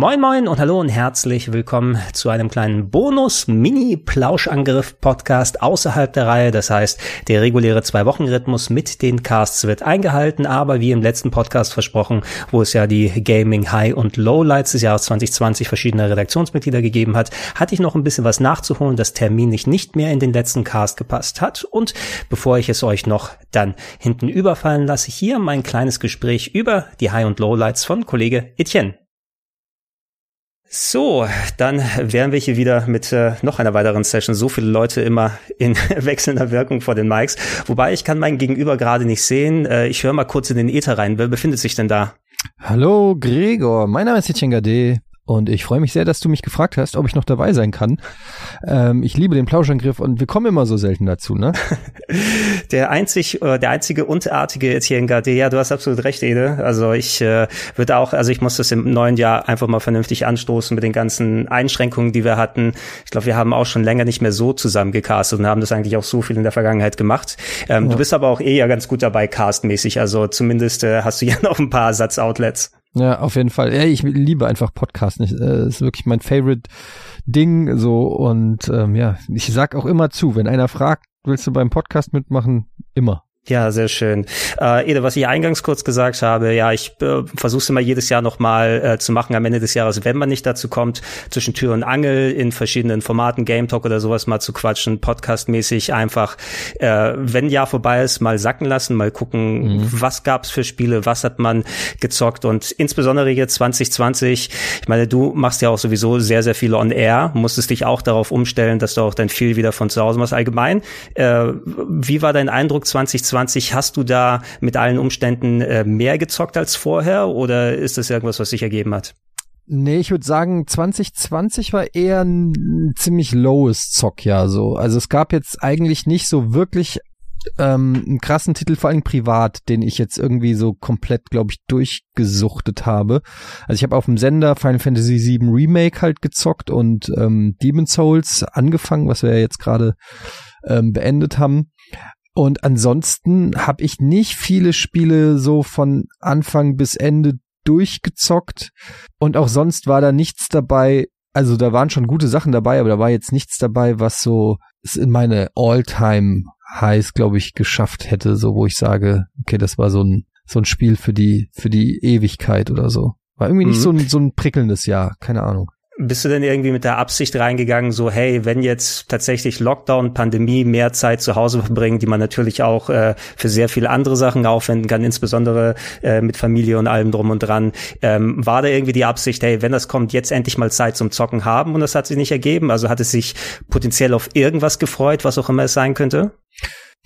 Moin Moin und hallo und herzlich willkommen zu einem kleinen Bonus-Mini-Plauschangriff-Podcast außerhalb der Reihe. Das heißt, der reguläre Zwei-Wochen-Rhythmus mit den Casts wird eingehalten, aber wie im letzten Podcast versprochen, wo es ja die Gaming High und Lowlights des Jahres 2020 verschiedener Redaktionsmitglieder gegeben hat, hatte ich noch ein bisschen was nachzuholen, das terminlich nicht mehr in den letzten Cast gepasst hat. Und bevor ich es euch noch dann hinten überfallen lasse, hier mein kleines Gespräch über die High und Lowlights von Kollege Etienne. So, dann wären wir hier wieder mit äh, noch einer weiteren Session. So viele Leute immer in wechselnder Wirkung vor den Mics. Wobei ich kann mein Gegenüber gerade nicht sehen. Äh, ich höre mal kurz in den Ether rein. Wer befindet sich denn da? Hallo Gregor, mein Name ist Etienne und ich freue mich sehr, dass du mich gefragt hast, ob ich noch dabei sein kann. Ähm, ich liebe den Plauschangriff und wir kommen immer so selten dazu, ne? der einzig, äh, der einzige unartige Etienne Gardet, ja, du hast absolut recht, Ede. Also ich äh, würde auch, also ich muss das im neuen Jahr einfach mal vernünftig anstoßen mit den ganzen Einschränkungen, die wir hatten. Ich glaube, wir haben auch schon länger nicht mehr so zusammen gecastet und haben das eigentlich auch so viel in der Vergangenheit gemacht. Ähm, ja. Du bist aber auch eh ja ganz gut dabei, castmäßig. Also zumindest äh, hast du ja noch ein paar Satz-Outlets. Ja, auf jeden Fall. Ja, ich liebe einfach Podcasten. Das äh, ist wirklich mein Favorite Ding so und ähm, ja, ich sag auch immer zu, wenn einer fragt, willst du beim Podcast mitmachen? Immer. Ja, sehr schön. Äh, Ede, was ich eingangs kurz gesagt habe, ja, ich äh, versuche es immer jedes Jahr nochmal äh, zu machen am Ende des Jahres, wenn man nicht dazu kommt, zwischen Tür und Angel in verschiedenen Formaten, Game Talk oder sowas mal zu quatschen, podcastmäßig einfach, äh, wenn Jahr vorbei ist, mal sacken lassen, mal gucken, mhm. was gab's für Spiele, was hat man gezockt und insbesondere jetzt 2020, ich meine, du machst ja auch sowieso sehr, sehr viel on air, musstest dich auch darauf umstellen, dass du auch dann viel wieder von zu Hause machst. Allgemein, äh, wie war dein Eindruck 2020 2020, hast du da mit allen Umständen äh, mehr gezockt als vorher oder ist das irgendwas, was sich ergeben hat? Nee, ich würde sagen, 2020 war eher ein ziemlich lowes Zockjahr so. Also es gab jetzt eigentlich nicht so wirklich ähm, einen krassen Titel, vor allem privat, den ich jetzt irgendwie so komplett, glaube ich, durchgesuchtet habe. Also ich habe auf dem Sender Final Fantasy VII Remake halt gezockt und ähm, Demon Souls angefangen, was wir ja jetzt gerade ähm, beendet haben. Und ansonsten habe ich nicht viele Spiele so von Anfang bis Ende durchgezockt. Und auch sonst war da nichts dabei. Also da waren schon gute Sachen dabei, aber da war jetzt nichts dabei, was so es in meine All-Time Highs, glaube ich, geschafft hätte, so wo ich sage, okay, das war so ein so ein Spiel für die für die Ewigkeit oder so. War irgendwie nicht mhm. so ein so ein prickelndes Jahr, keine Ahnung. Bist du denn irgendwie mit der Absicht reingegangen, so hey, wenn jetzt tatsächlich Lockdown, Pandemie mehr Zeit zu Hause verbringen, die man natürlich auch äh, für sehr viele andere Sachen aufwenden kann, insbesondere äh, mit Familie und allem drum und dran, ähm, war da irgendwie die Absicht, hey, wenn das kommt, jetzt endlich mal Zeit zum Zocken haben und das hat sich nicht ergeben? Also hat es sich potenziell auf irgendwas gefreut, was auch immer es sein könnte?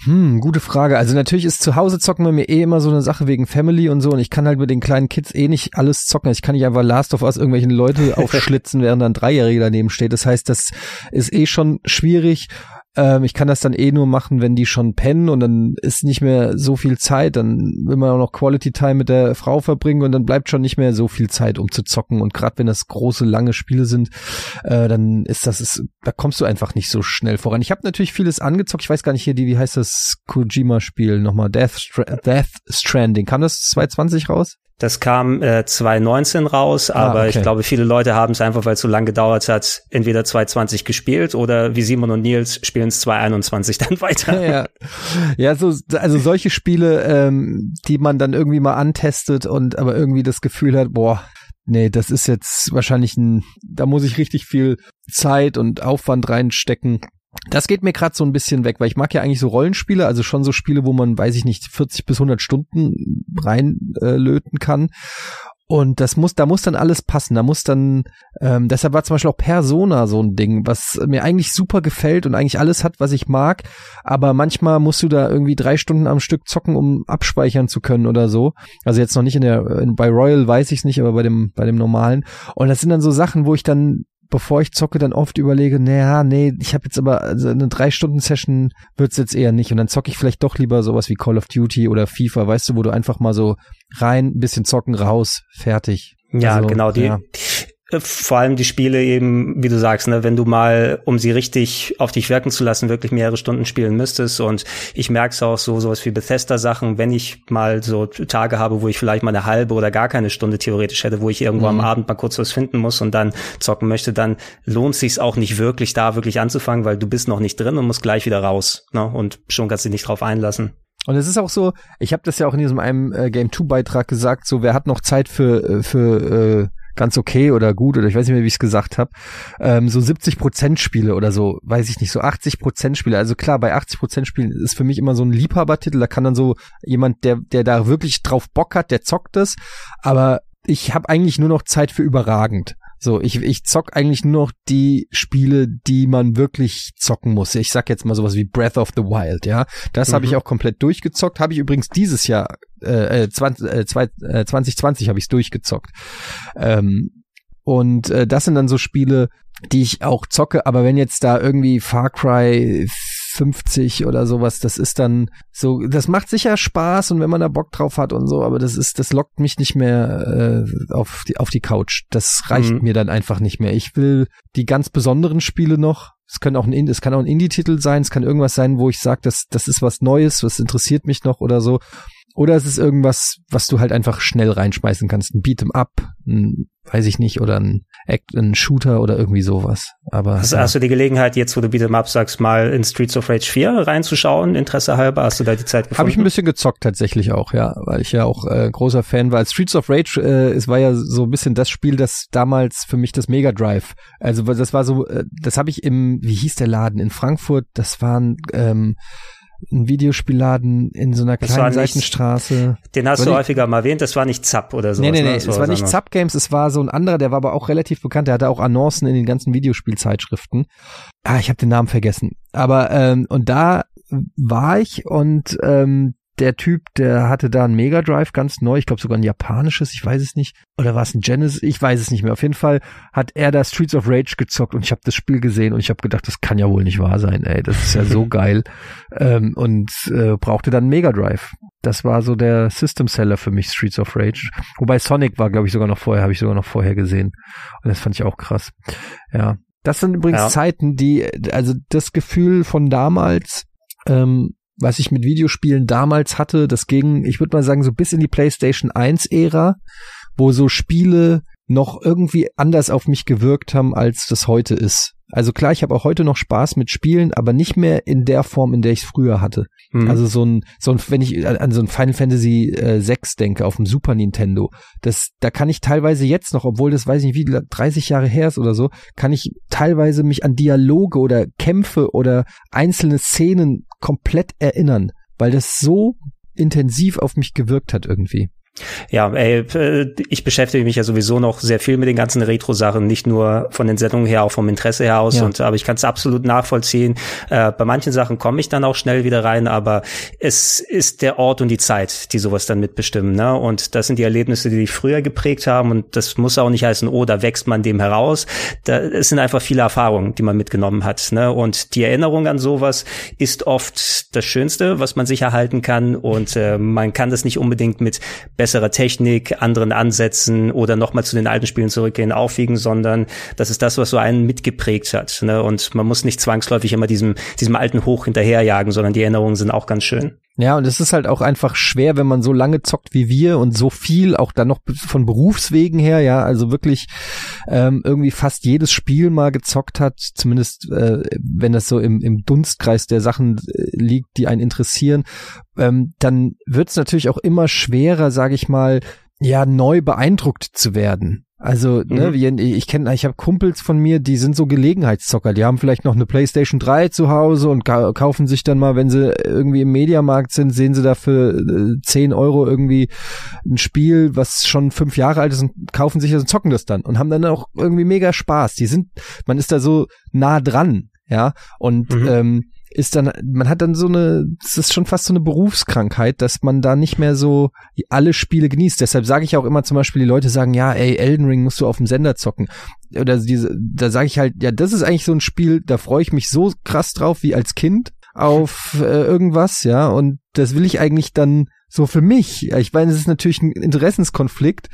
Hm, gute Frage. Also natürlich ist zu Hause zocken bei mir eh immer so eine Sache wegen Family und so und ich kann halt mit den kleinen Kids eh nicht alles zocken. Ich kann nicht einfach Last of Us irgendwelchen Leute aufschlitzen, während dann ein Dreijähriger daneben steht. Das heißt, das ist eh schon schwierig ähm, ich kann das dann eh nur machen, wenn die schon pennen und dann ist nicht mehr so viel Zeit. Dann will man auch noch Quality Time mit der Frau verbringen und dann bleibt schon nicht mehr so viel Zeit, um zu zocken. Und gerade wenn das große, lange Spiele sind, äh, dann ist das, ist, da kommst du einfach nicht so schnell voran. Ich habe natürlich vieles angezockt. Ich weiß gar nicht hier, die, wie heißt das Kojima-Spiel nochmal? Death, Stra Death Stranding. Kam das 2020 raus? Das kam äh, 2019 raus, ah, aber okay. ich glaube, viele Leute haben es einfach, weil es so lange gedauert hat, entweder 2020 gespielt oder wie Simon und Nils spielen es 2021 dann weiter. Ja, ja so, also solche Spiele, ähm, die man dann irgendwie mal antestet und aber irgendwie das Gefühl hat, boah, nee, das ist jetzt wahrscheinlich ein, da muss ich richtig viel Zeit und Aufwand reinstecken. Das geht mir gerade so ein bisschen weg, weil ich mag ja eigentlich so Rollenspiele, also schon so Spiele, wo man, weiß ich nicht, 40 bis 100 Stunden reinlöten äh, kann. Und das muss, da muss dann alles passen. Da muss dann, ähm, deshalb war zum Beispiel auch Persona so ein Ding, was mir eigentlich super gefällt und eigentlich alles hat, was ich mag. Aber manchmal musst du da irgendwie drei Stunden am Stück zocken, um abspeichern zu können oder so. Also jetzt noch nicht in der, in, bei Royal weiß ich es nicht, aber bei dem, bei dem normalen. Und das sind dann so Sachen, wo ich dann bevor ich zocke, dann oft überlege, naja, nee, ich habe jetzt aber also eine drei Stunden Session wird's jetzt eher nicht und dann zocke ich vielleicht doch lieber sowas wie Call of Duty oder FIFA, weißt du, wo du einfach mal so rein, ein bisschen zocken, raus, fertig. Ja, also, genau. Die, ja vor allem die Spiele eben, wie du sagst, ne, wenn du mal, um sie richtig auf dich wirken zu lassen, wirklich mehrere Stunden spielen müsstest. Und ich merke es auch so, sowas wie Bethesda-Sachen, wenn ich mal so Tage habe, wo ich vielleicht mal eine halbe oder gar keine Stunde theoretisch hätte, wo ich irgendwo mhm. am Abend mal kurz was finden muss und dann zocken möchte, dann lohnt sich auch nicht wirklich, da wirklich anzufangen, weil du bist noch nicht drin und musst gleich wieder raus. Ne? Und schon kannst du dich nicht drauf einlassen. Und es ist auch so, ich habe das ja auch in diesem einem äh, Game 2 Beitrag gesagt, so wer hat noch Zeit für äh, für äh, ganz okay oder gut oder ich weiß nicht mehr, wie ich es gesagt habe, ähm, so 70 Prozent Spiele oder so, weiß ich nicht, so 80 Prozent Spiele. Also klar, bei 80 Prozent Spielen ist für mich immer so ein Liebhabertitel. Da kann dann so jemand, der der da wirklich drauf Bock hat, der zockt es. Aber ich habe eigentlich nur noch Zeit für überragend. So, ich, ich zock eigentlich nur noch die Spiele, die man wirklich zocken muss. Ich sag jetzt mal sowas wie Breath of the Wild, ja. Das mhm. habe ich auch komplett durchgezockt. Habe ich übrigens dieses Jahr, äh, 20, äh, 2020 habe ich es durchgezockt. Ähm, und äh, das sind dann so Spiele, die ich auch zocke, aber wenn jetzt da irgendwie Far Cry 50 oder sowas, das ist dann so, das macht sicher Spaß und wenn man da Bock drauf hat und so, aber das ist, das lockt mich nicht mehr äh, auf die auf die Couch. Das reicht mhm. mir dann einfach nicht mehr. Ich will die ganz besonderen Spiele noch. Es kann auch ein, es kann auch ein Indie-Titel sein, es kann irgendwas sein, wo ich sage, das, das ist was Neues, was interessiert mich noch oder so. Oder es ist irgendwas, was du halt einfach schnell reinschmeißen kannst. Ein Beat'em Up, ein, weiß ich nicht, oder ein, Act, ein Shooter oder irgendwie sowas. Aber hast, ja. hast du die Gelegenheit, jetzt wo du Beat'em Up sagst, mal in Streets of Rage 4 reinzuschauen, Interesse halber? Hast du da die Zeit gefunden? Habe ich ein bisschen gezockt tatsächlich auch, ja, weil ich ja auch äh, großer Fan war. Streets of Rage, äh, es war ja so ein bisschen das Spiel, das damals für mich das Mega Drive. Also das war so, äh, das habe ich im, wie hieß der Laden in Frankfurt? Das waren ähm, ein Videospielladen in so einer kleinen nicht, Seitenstraße. Den hast war du nicht, häufiger mal erwähnt, das war nicht Zapp oder so. Nee, nee, nee, ne? es war nicht Zapp Games, es war so ein anderer, der war aber auch relativ bekannt, der hatte auch Annoncen in den ganzen Videospielzeitschriften. Ah, ich habe den Namen vergessen. Aber, ähm, und da war ich und ähm, der Typ, der hatte da ein Mega Drive ganz neu, ich glaube sogar ein japanisches, ich weiß es nicht. Oder war es ein Genesis? Ich weiß es nicht mehr. Auf jeden Fall hat er da Streets of Rage gezockt und ich habe das Spiel gesehen und ich habe gedacht, das kann ja wohl nicht wahr sein, ey. Das ist ja so geil. Ähm, und äh, brauchte dann Mega Drive. Das war so der System Seller für mich, Streets of Rage. Wobei Sonic war, glaube ich, sogar noch vorher, habe ich sogar noch vorher gesehen. Und das fand ich auch krass. Ja. Das sind übrigens ja. Zeiten, die, also das Gefühl von damals, ähm, was ich mit Videospielen damals hatte, das ging, ich würde mal sagen, so bis in die PlayStation 1 Ära, wo so Spiele noch irgendwie anders auf mich gewirkt haben, als das heute ist. Also klar, ich habe auch heute noch Spaß mit Spielen, aber nicht mehr in der Form, in der ich es früher hatte. Mhm. Also so ein, so ein, wenn ich an so ein Final Fantasy äh, 6 denke auf dem Super Nintendo, das, da kann ich teilweise jetzt noch, obwohl das weiß ich nicht, wie 30 Jahre her ist oder so, kann ich teilweise mich an Dialoge oder Kämpfe oder einzelne Szenen komplett erinnern, weil das so intensiv auf mich gewirkt hat irgendwie. Ja, ey, äh, ich beschäftige mich ja sowieso noch sehr viel mit den ganzen Retro-Sachen, nicht nur von den Sendungen her, auch vom Interesse her aus. Ja. Und aber ich kann es absolut nachvollziehen. Äh, bei manchen Sachen komme ich dann auch schnell wieder rein, aber es ist der Ort und die Zeit, die sowas dann mitbestimmen. Ne? Und das sind die Erlebnisse, die dich früher geprägt haben. Und das muss auch nicht heißen, oh, da wächst man dem heraus. Da, es sind einfach viele Erfahrungen, die man mitgenommen hat. Ne? Und die Erinnerung an sowas ist oft das Schönste, was man sich erhalten kann. Und äh, man kann das nicht unbedingt mit besserer Technik, anderen Ansätzen oder nochmal zu den alten Spielen zurückgehen, aufwiegen, sondern das ist das, was so einen mitgeprägt hat. Ne? Und man muss nicht zwangsläufig immer diesem, diesem alten Hoch hinterherjagen, sondern die Erinnerungen sind auch ganz schön. Ja, und es ist halt auch einfach schwer, wenn man so lange zockt wie wir und so viel, auch dann noch von Berufswegen her, ja, also wirklich ähm, irgendwie fast jedes Spiel mal gezockt hat, zumindest äh, wenn das so im, im Dunstkreis der Sachen äh, liegt, die einen interessieren, ähm, dann wird es natürlich auch immer schwerer, sage ich mal, ja, neu beeindruckt zu werden. Also, ne, mhm. wie, ich kenne, ich habe Kumpels von mir, die sind so Gelegenheitszocker. Die haben vielleicht noch eine PlayStation 3 zu Hause und kaufen sich dann mal, wenn sie irgendwie im Mediamarkt sind, sehen sie dafür äh, 10 Euro irgendwie ein Spiel, was schon fünf Jahre alt ist und kaufen sich das und zocken das dann und haben dann auch irgendwie mega Spaß. Die sind, man ist da so nah dran, ja, und mhm. ähm, ist dann, man hat dann so eine, das ist schon fast so eine Berufskrankheit, dass man da nicht mehr so alle Spiele genießt. Deshalb sage ich auch immer zum Beispiel, die Leute sagen, ja, ey, Elden Ring musst du auf dem Sender zocken. Oder diese, da sage ich halt, ja, das ist eigentlich so ein Spiel, da freue ich mich so krass drauf wie als Kind auf äh, irgendwas, ja, und das will ich eigentlich dann so für mich. Ich meine, es ist natürlich ein Interessenskonflikt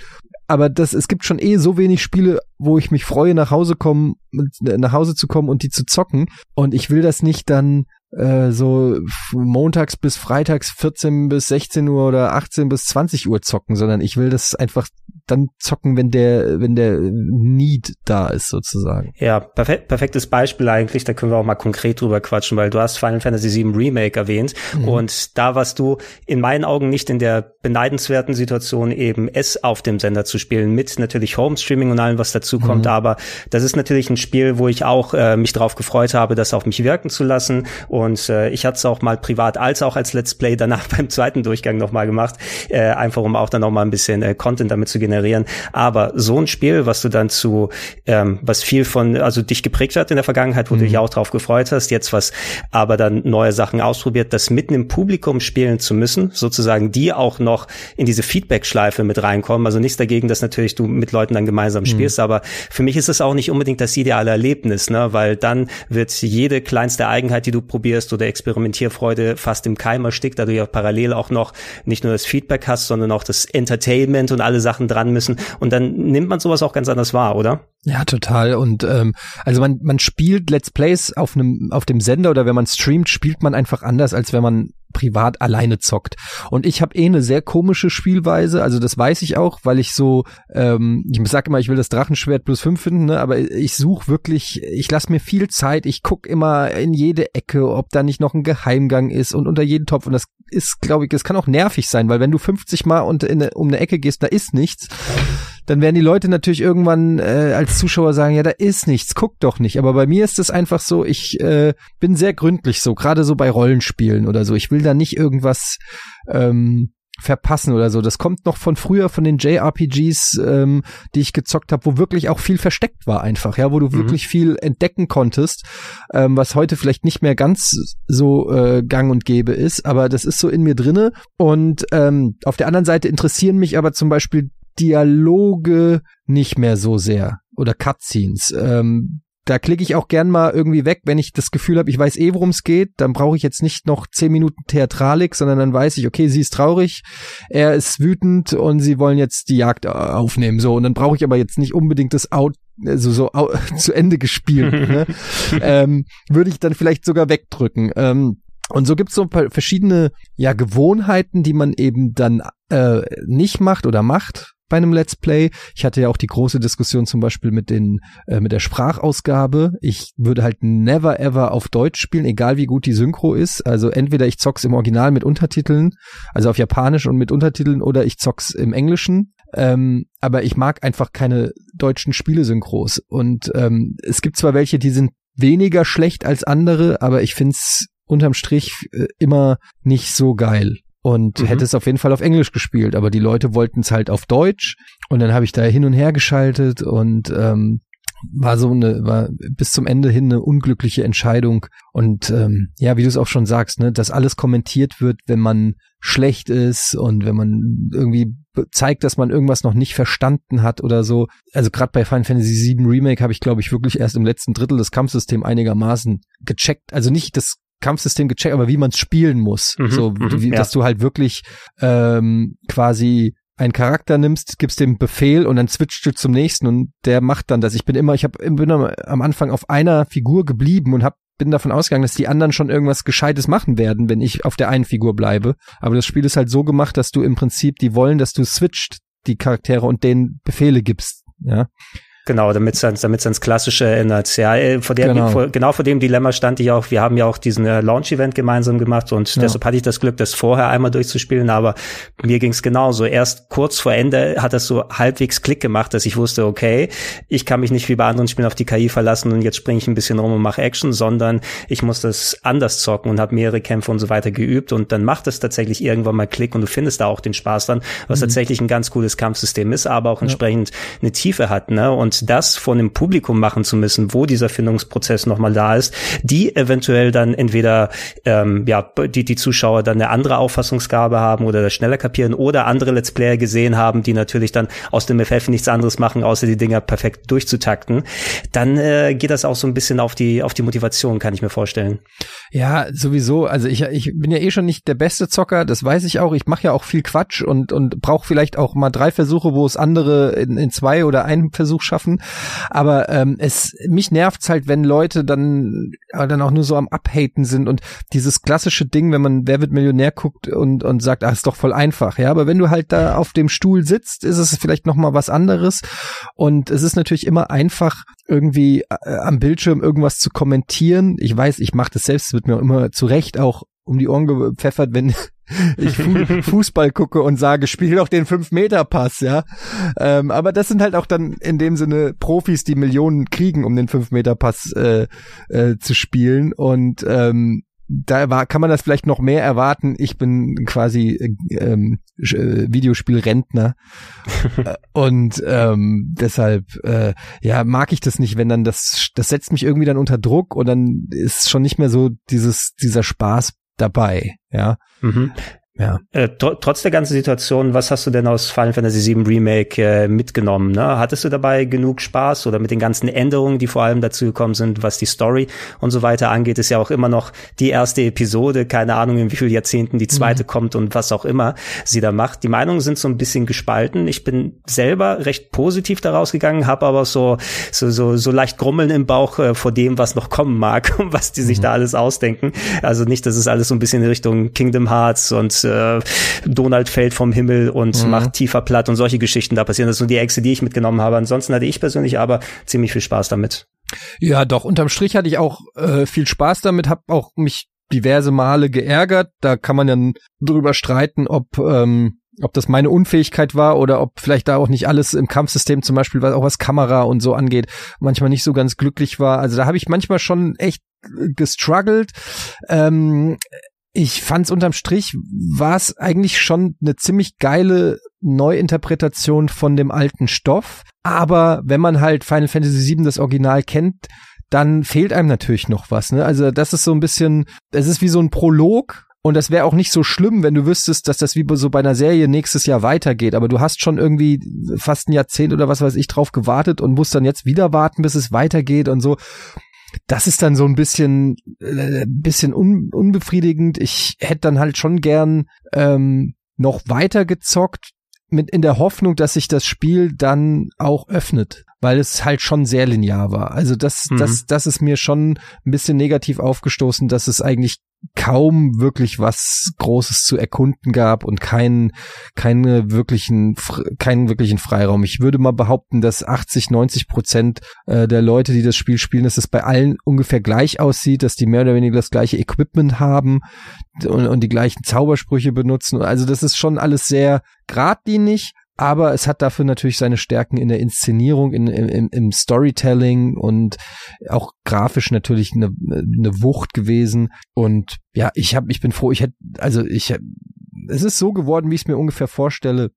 aber das, es gibt schon eh so wenig Spiele, wo ich mich freue, nach Hause kommen, nach Hause zu kommen und die zu zocken. Und ich will das nicht dann äh, so montags bis freitags 14 bis 16 Uhr oder 18 bis 20 Uhr zocken, sondern ich will das einfach dann zocken, wenn der, wenn der Need da ist, sozusagen. Ja, perfekt, perfektes Beispiel eigentlich, da können wir auch mal konkret drüber quatschen, weil du hast Final Fantasy VII Remake erwähnt mhm. und da warst du in meinen Augen nicht in der beneidenswerten Situation eben es auf dem Sender zu spielen, mit natürlich Homestreaming und allem, was dazu kommt, mhm. aber das ist natürlich ein Spiel, wo ich auch äh, mich darauf gefreut habe, das auf mich wirken zu lassen und äh, ich hatte es auch mal privat als auch als Let's Play danach beim zweiten Durchgang nochmal gemacht, äh, einfach um auch dann nochmal ein bisschen äh, Content damit zu generieren. Aber so ein Spiel, was du dann zu, ähm, was viel von, also dich geprägt hat in der Vergangenheit, wo mhm. du dich auch drauf gefreut hast, jetzt was aber dann neue Sachen ausprobiert, das mitten im Publikum spielen zu müssen, sozusagen die auch noch in diese Feedback-Schleife mit reinkommen. Also nichts dagegen, dass natürlich du mit Leuten dann gemeinsam mhm. spielst, aber für mich ist es auch nicht unbedingt das ideale Erlebnis, ne? weil dann wird jede kleinste Eigenheit, die du probierst, oder Experimentierfreude fast im Keim erstickt, da du ja parallel auch noch nicht nur das Feedback hast, sondern auch das Entertainment und alle Sachen dran müssen. Und dann nimmt man sowas auch ganz anders wahr, oder? Ja, total. Und ähm, also man, man spielt Let's Plays auf einem auf dem Sender oder wenn man streamt, spielt man einfach anders, als wenn man privat alleine zockt. Und ich habe eh eine sehr komische Spielweise, also das weiß ich auch, weil ich so, ähm, ich sage immer, ich will das Drachenschwert plus fünf finden, ne, aber ich suche wirklich, ich lasse mir viel Zeit, ich guck immer in jede Ecke, ob da nicht noch ein Geheimgang ist und unter jeden Topf. Und das ist, glaube ich, das kann auch nervig sein, weil wenn du 50 Mal und in um eine Ecke gehst, da ist nichts dann werden die Leute natürlich irgendwann äh, als Zuschauer sagen, ja, da ist nichts, guck doch nicht. Aber bei mir ist es einfach so, ich äh, bin sehr gründlich so, gerade so bei Rollenspielen oder so. Ich will da nicht irgendwas ähm, verpassen oder so. Das kommt noch von früher von den JRPGs, ähm, die ich gezockt habe, wo wirklich auch viel versteckt war einfach, ja, wo du mhm. wirklich viel entdecken konntest, ähm, was heute vielleicht nicht mehr ganz so äh, gang und gäbe ist, aber das ist so in mir drinne. Und ähm, auf der anderen Seite interessieren mich aber zum Beispiel Dialoge nicht mehr so sehr oder Cutscenes. Ähm, da klicke ich auch gern mal irgendwie weg, wenn ich das Gefühl habe, ich weiß eh, worum es geht. Dann brauche ich jetzt nicht noch zehn Minuten Theatralik, sondern dann weiß ich, okay, sie ist traurig, er ist wütend und sie wollen jetzt die Jagd äh, aufnehmen. So und dann brauche ich aber jetzt nicht unbedingt das Out also so au zu Ende gespielt. ne? ähm, Würde ich dann vielleicht sogar wegdrücken. Ähm, und so gibt's so ein paar verschiedene ja Gewohnheiten, die man eben dann äh, nicht macht oder macht bei einem Let's Play. Ich hatte ja auch die große Diskussion zum Beispiel mit den äh, mit der Sprachausgabe. Ich würde halt never ever auf Deutsch spielen, egal wie gut die Synchro ist. Also entweder ich zock's im Original mit Untertiteln, also auf Japanisch und mit Untertiteln, oder ich zock's im Englischen. Ähm, aber ich mag einfach keine deutschen Spielesynchros. Und ähm, es gibt zwar welche, die sind weniger schlecht als andere, aber ich find's unterm Strich äh, immer nicht so geil und mhm. hätte es auf jeden Fall auf Englisch gespielt, aber die Leute wollten es halt auf Deutsch und dann habe ich da hin und her geschaltet und ähm, war so eine, war bis zum Ende hin eine unglückliche Entscheidung. Und ähm, ja, wie du es auch schon sagst, ne, dass alles kommentiert wird, wenn man schlecht ist und wenn man irgendwie zeigt, dass man irgendwas noch nicht verstanden hat oder so. Also gerade bei Final Fantasy VII Remake habe ich, glaube ich, wirklich erst im letzten Drittel das Kampfsystem einigermaßen gecheckt. Also nicht das Kampfsystem gecheckt, aber wie man es spielen muss. Mhm, so, mhm, wie, ja. dass du halt wirklich ähm, quasi einen Charakter nimmst, gibst dem Befehl und dann switcht du zum nächsten und der macht dann das. Ich bin immer, ich hab, bin am Anfang auf einer Figur geblieben und hab, bin davon ausgegangen, dass die anderen schon irgendwas Gescheites machen werden, wenn ich auf der einen Figur bleibe. Aber das Spiel ist halt so gemacht, dass du im Prinzip, die wollen, dass du switcht, die Charaktere und denen Befehle gibst. Ja. Genau, damit es ans, damit's ans Klassische erinnert. Ja, äh, vor der, genau. Vor, genau vor dem Dilemma stand ich auch. Wir haben ja auch diesen äh, Launch-Event gemeinsam gemacht und ja. deshalb hatte ich das Glück, das vorher einmal durchzuspielen, aber mir ging's genauso. Erst kurz vor Ende hat das so halbwegs Klick gemacht, dass ich wusste, okay, ich kann mich nicht wie bei anderen Spielen auf die KI verlassen und jetzt springe ich ein bisschen rum und mache Action, sondern ich muss das anders zocken und habe mehrere Kämpfe und so weiter geübt und dann macht es tatsächlich irgendwann mal Klick und du findest da auch den Spaß dran, was mhm. tatsächlich ein ganz cooles Kampfsystem ist, aber auch entsprechend ja. eine Tiefe hat, ne? Und und das von dem Publikum machen zu müssen, wo dieser Findungsprozess nochmal da ist, die eventuell dann entweder ähm, ja die die Zuschauer dann eine andere Auffassungsgabe haben oder das schneller kapieren oder andere Let's Player gesehen haben, die natürlich dann aus dem FF nichts anderes machen, außer die Dinger perfekt durchzutakten, dann äh, geht das auch so ein bisschen auf die auf die Motivation, kann ich mir vorstellen. Ja, sowieso. Also ich ich bin ja eh schon nicht der beste Zocker, das weiß ich auch. Ich mache ja auch viel Quatsch und und brauche vielleicht auch mal drei Versuche, wo es andere in, in zwei oder einen Versuch schaffen schaffen. Aber ähm, es mich nervt's halt, wenn Leute dann äh, dann auch nur so am Abhaten sind und dieses klassische Ding, wenn man Wer wird Millionär guckt und und sagt, ach, ist doch voll einfach, ja. Aber wenn du halt da auf dem Stuhl sitzt, ist es vielleicht noch mal was anderes. Und es ist natürlich immer einfach, irgendwie äh, am Bildschirm irgendwas zu kommentieren. Ich weiß, ich mache das selbst, wird mir immer zu Recht auch um die Ohren gepfeffert, wenn ich Fußball gucke und sage, spiel doch den 5-Meter-Pass, ja. Ähm, aber das sind halt auch dann in dem Sinne Profis, die Millionen kriegen, um den 5-Meter-Pass äh, äh, zu spielen. Und ähm, da war, kann man das vielleicht noch mehr erwarten. Ich bin quasi ähm, äh, Videospielrentner äh, und ähm, deshalb äh, ja mag ich das nicht, wenn dann das das setzt mich irgendwie dann unter Druck und dann ist schon nicht mehr so dieses dieser Spaß dabei, ja. Mhm. Ja. Äh, tr trotz der ganzen Situation, was hast du denn aus Final Fantasy VII Remake äh, mitgenommen? Ne? Hattest du dabei genug Spaß oder mit den ganzen Änderungen, die vor allem dazu gekommen sind, was die Story und so weiter angeht, ist ja auch immer noch die erste Episode, keine Ahnung in wie vielen Jahrzehnten die zweite mhm. kommt und was auch immer sie da macht. Die Meinungen sind so ein bisschen gespalten. Ich bin selber recht positiv daraus gegangen, habe aber so, so, so, so leicht Grummeln im Bauch äh, vor dem, was noch kommen mag und was die sich mhm. da alles ausdenken. Also nicht, dass es alles so ein bisschen in Richtung Kingdom Hearts und äh, Donald fällt vom Himmel und mhm. macht tiefer platt und solche Geschichten da passieren. Das sind die Ängste, die ich mitgenommen habe. Ansonsten hatte ich persönlich aber ziemlich viel Spaß damit. Ja, doch, unterm Strich hatte ich auch äh, viel Spaß damit, habe auch mich diverse Male geärgert. Da kann man ja drüber streiten, ob ähm, ob das meine Unfähigkeit war oder ob vielleicht da auch nicht alles im Kampfsystem zum Beispiel, was auch was Kamera und so angeht, manchmal nicht so ganz glücklich war. Also da habe ich manchmal schon echt gestruggelt. Ähm, ich fand's unterm Strich war es eigentlich schon eine ziemlich geile Neuinterpretation von dem alten Stoff. Aber wenn man halt Final Fantasy VII das Original kennt, dann fehlt einem natürlich noch was. Ne? Also das ist so ein bisschen, es ist wie so ein Prolog und das wäre auch nicht so schlimm, wenn du wüsstest, dass das wie so bei einer Serie nächstes Jahr weitergeht. Aber du hast schon irgendwie fast ein Jahrzehnt oder was weiß ich drauf gewartet und musst dann jetzt wieder warten, bis es weitergeht und so das ist dann so ein bisschen, äh, bisschen un, unbefriedigend. Ich hätte dann halt schon gern ähm, noch weiter gezockt, mit in der Hoffnung, dass sich das Spiel dann auch öffnet, weil es halt schon sehr linear war. Also das, mhm. das, das ist mir schon ein bisschen negativ aufgestoßen, dass es eigentlich kaum wirklich was Großes zu erkunden gab und keinen, keine wirklichen, keinen wirklichen Freiraum. Ich würde mal behaupten, dass 80, 90 Prozent äh, der Leute, die das Spiel spielen, dass es bei allen ungefähr gleich aussieht, dass die mehr oder weniger das gleiche Equipment haben und, und die gleichen Zaubersprüche benutzen. Also das ist schon alles sehr geradlinig aber es hat dafür natürlich seine Stärken in der Inszenierung, in, im, im Storytelling und auch grafisch natürlich eine, eine Wucht gewesen. Und ja, ich habe, ich bin froh, ich hätte, also ich, es ist so geworden, wie ich es mir ungefähr vorstelle.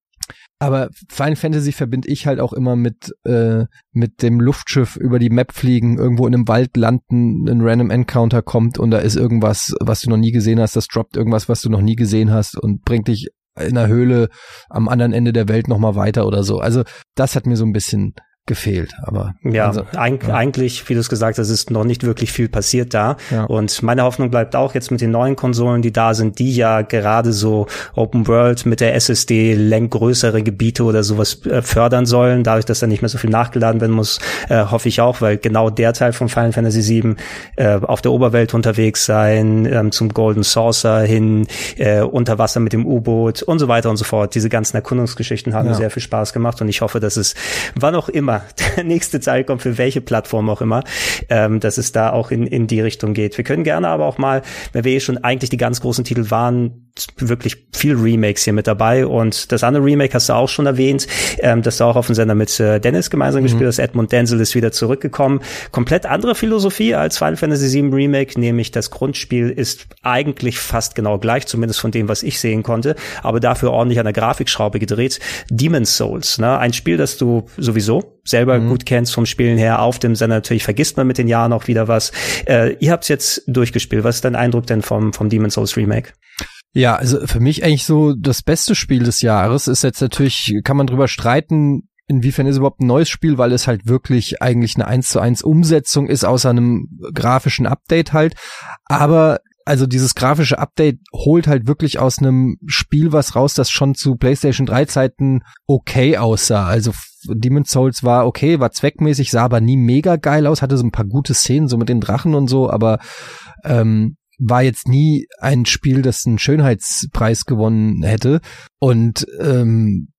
Aber Final Fantasy verbinde ich halt auch immer mit äh, mit dem Luftschiff über die Map fliegen, irgendwo in einem Wald landen, ein Random Encounter kommt und da ist irgendwas, was du noch nie gesehen hast, das droppt irgendwas, was du noch nie gesehen hast und bringt dich in der Höhle am anderen Ende der Welt nochmal weiter oder so. Also das hat mir so ein bisschen gefehlt. Aber ja, also, eig ja. eigentlich, wie du es gesagt hast, ist noch nicht wirklich viel passiert da. Ja. Und meine Hoffnung bleibt auch jetzt mit den neuen Konsolen, die da sind, die ja gerade so Open World mit der SSD lenk größere Gebiete oder sowas äh, fördern sollen. Dadurch, dass da nicht mehr so viel nachgeladen werden muss, äh, hoffe ich auch, weil genau der Teil von Final Fantasy VII äh, auf der Oberwelt unterwegs sein, ähm, zum Golden Saucer hin, äh, unter Wasser mit dem U-Boot und so weiter und so fort. Diese ganzen Erkundungsgeschichten haben ja. mir sehr viel Spaß gemacht und ich hoffe, dass es wann auch immer immer der nächste Teil kommt, für welche Plattform auch immer, ähm, dass es da auch in, in die Richtung geht. Wir können gerne aber auch mal, wenn wir eh schon eigentlich die ganz großen Titel waren, wirklich viel Remakes hier mit dabei. Und das andere Remake hast du auch schon erwähnt, ähm, dass du auch auf dem Sender mit äh, Dennis gemeinsam mhm. gespielt hast. Edmund Denzel ist wieder zurückgekommen. Komplett andere Philosophie als Final Fantasy VII Remake, nämlich das Grundspiel ist eigentlich fast genau gleich, zumindest von dem, was ich sehen konnte, aber dafür ordentlich an der Grafikschraube gedreht. Demon's Souls, ne? ein Spiel, das du sowieso selber mhm. gut kennst vom Spielen her. Auf dem Sender natürlich vergisst man mit den Jahren auch wieder was. Äh, ihr habt es jetzt durchgespielt. Was ist dein Eindruck denn vom, vom Demon's Souls Remake? Ja, also für mich eigentlich so das beste Spiel des Jahres ist jetzt natürlich, kann man drüber streiten, inwiefern ist überhaupt ein neues Spiel, weil es halt wirklich eigentlich eine 1 zu 1 Umsetzung ist, außer einem grafischen Update halt. Aber also dieses grafische Update holt halt wirklich aus einem Spiel was raus, das schon zu PlayStation 3 Zeiten okay aussah. Also Demon's Souls war okay, war zweckmäßig, sah aber nie mega geil aus, hatte so ein paar gute Szenen, so mit den Drachen und so, aber ähm, war jetzt nie ein Spiel, das einen Schönheitspreis gewonnen hätte. Und ähm,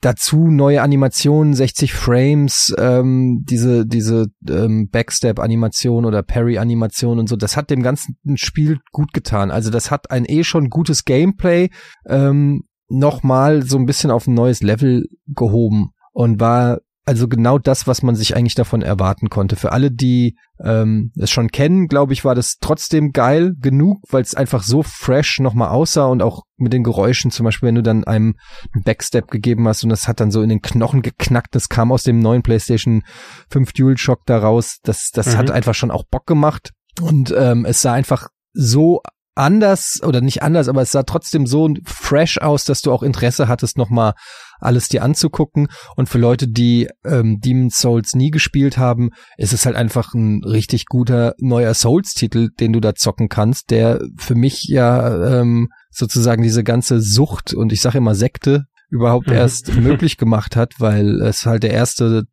dazu neue Animationen, 60 Frames, ähm, diese diese ähm, Backstep-Animation oder Parry-Animation und so. Das hat dem ganzen Spiel gut getan. Also das hat ein eh schon gutes Gameplay ähm, nochmal so ein bisschen auf ein neues Level gehoben und war also genau das, was man sich eigentlich davon erwarten konnte. Für alle, die ähm, es schon kennen, glaube ich, war das trotzdem geil genug, weil es einfach so fresh nochmal aussah und auch mit den Geräuschen, zum Beispiel, wenn du dann einem einen Backstep gegeben hast und das hat dann so in den Knochen geknackt, das kam aus dem neuen PlayStation 5 DualShock daraus, das, das mhm. hat einfach schon auch Bock gemacht und ähm, es sah einfach so anders oder nicht anders, aber es sah trotzdem so fresh aus, dass du auch Interesse hattest, nochmal alles dir anzugucken. Und für Leute, die ähm, Demon's Souls nie gespielt haben, ist es halt einfach ein richtig guter neuer Souls-Titel, den du da zocken kannst, der für mich ja ähm, sozusagen diese ganze Sucht und ich sage immer Sekte überhaupt mhm. erst möglich gemacht hat, weil es halt der erste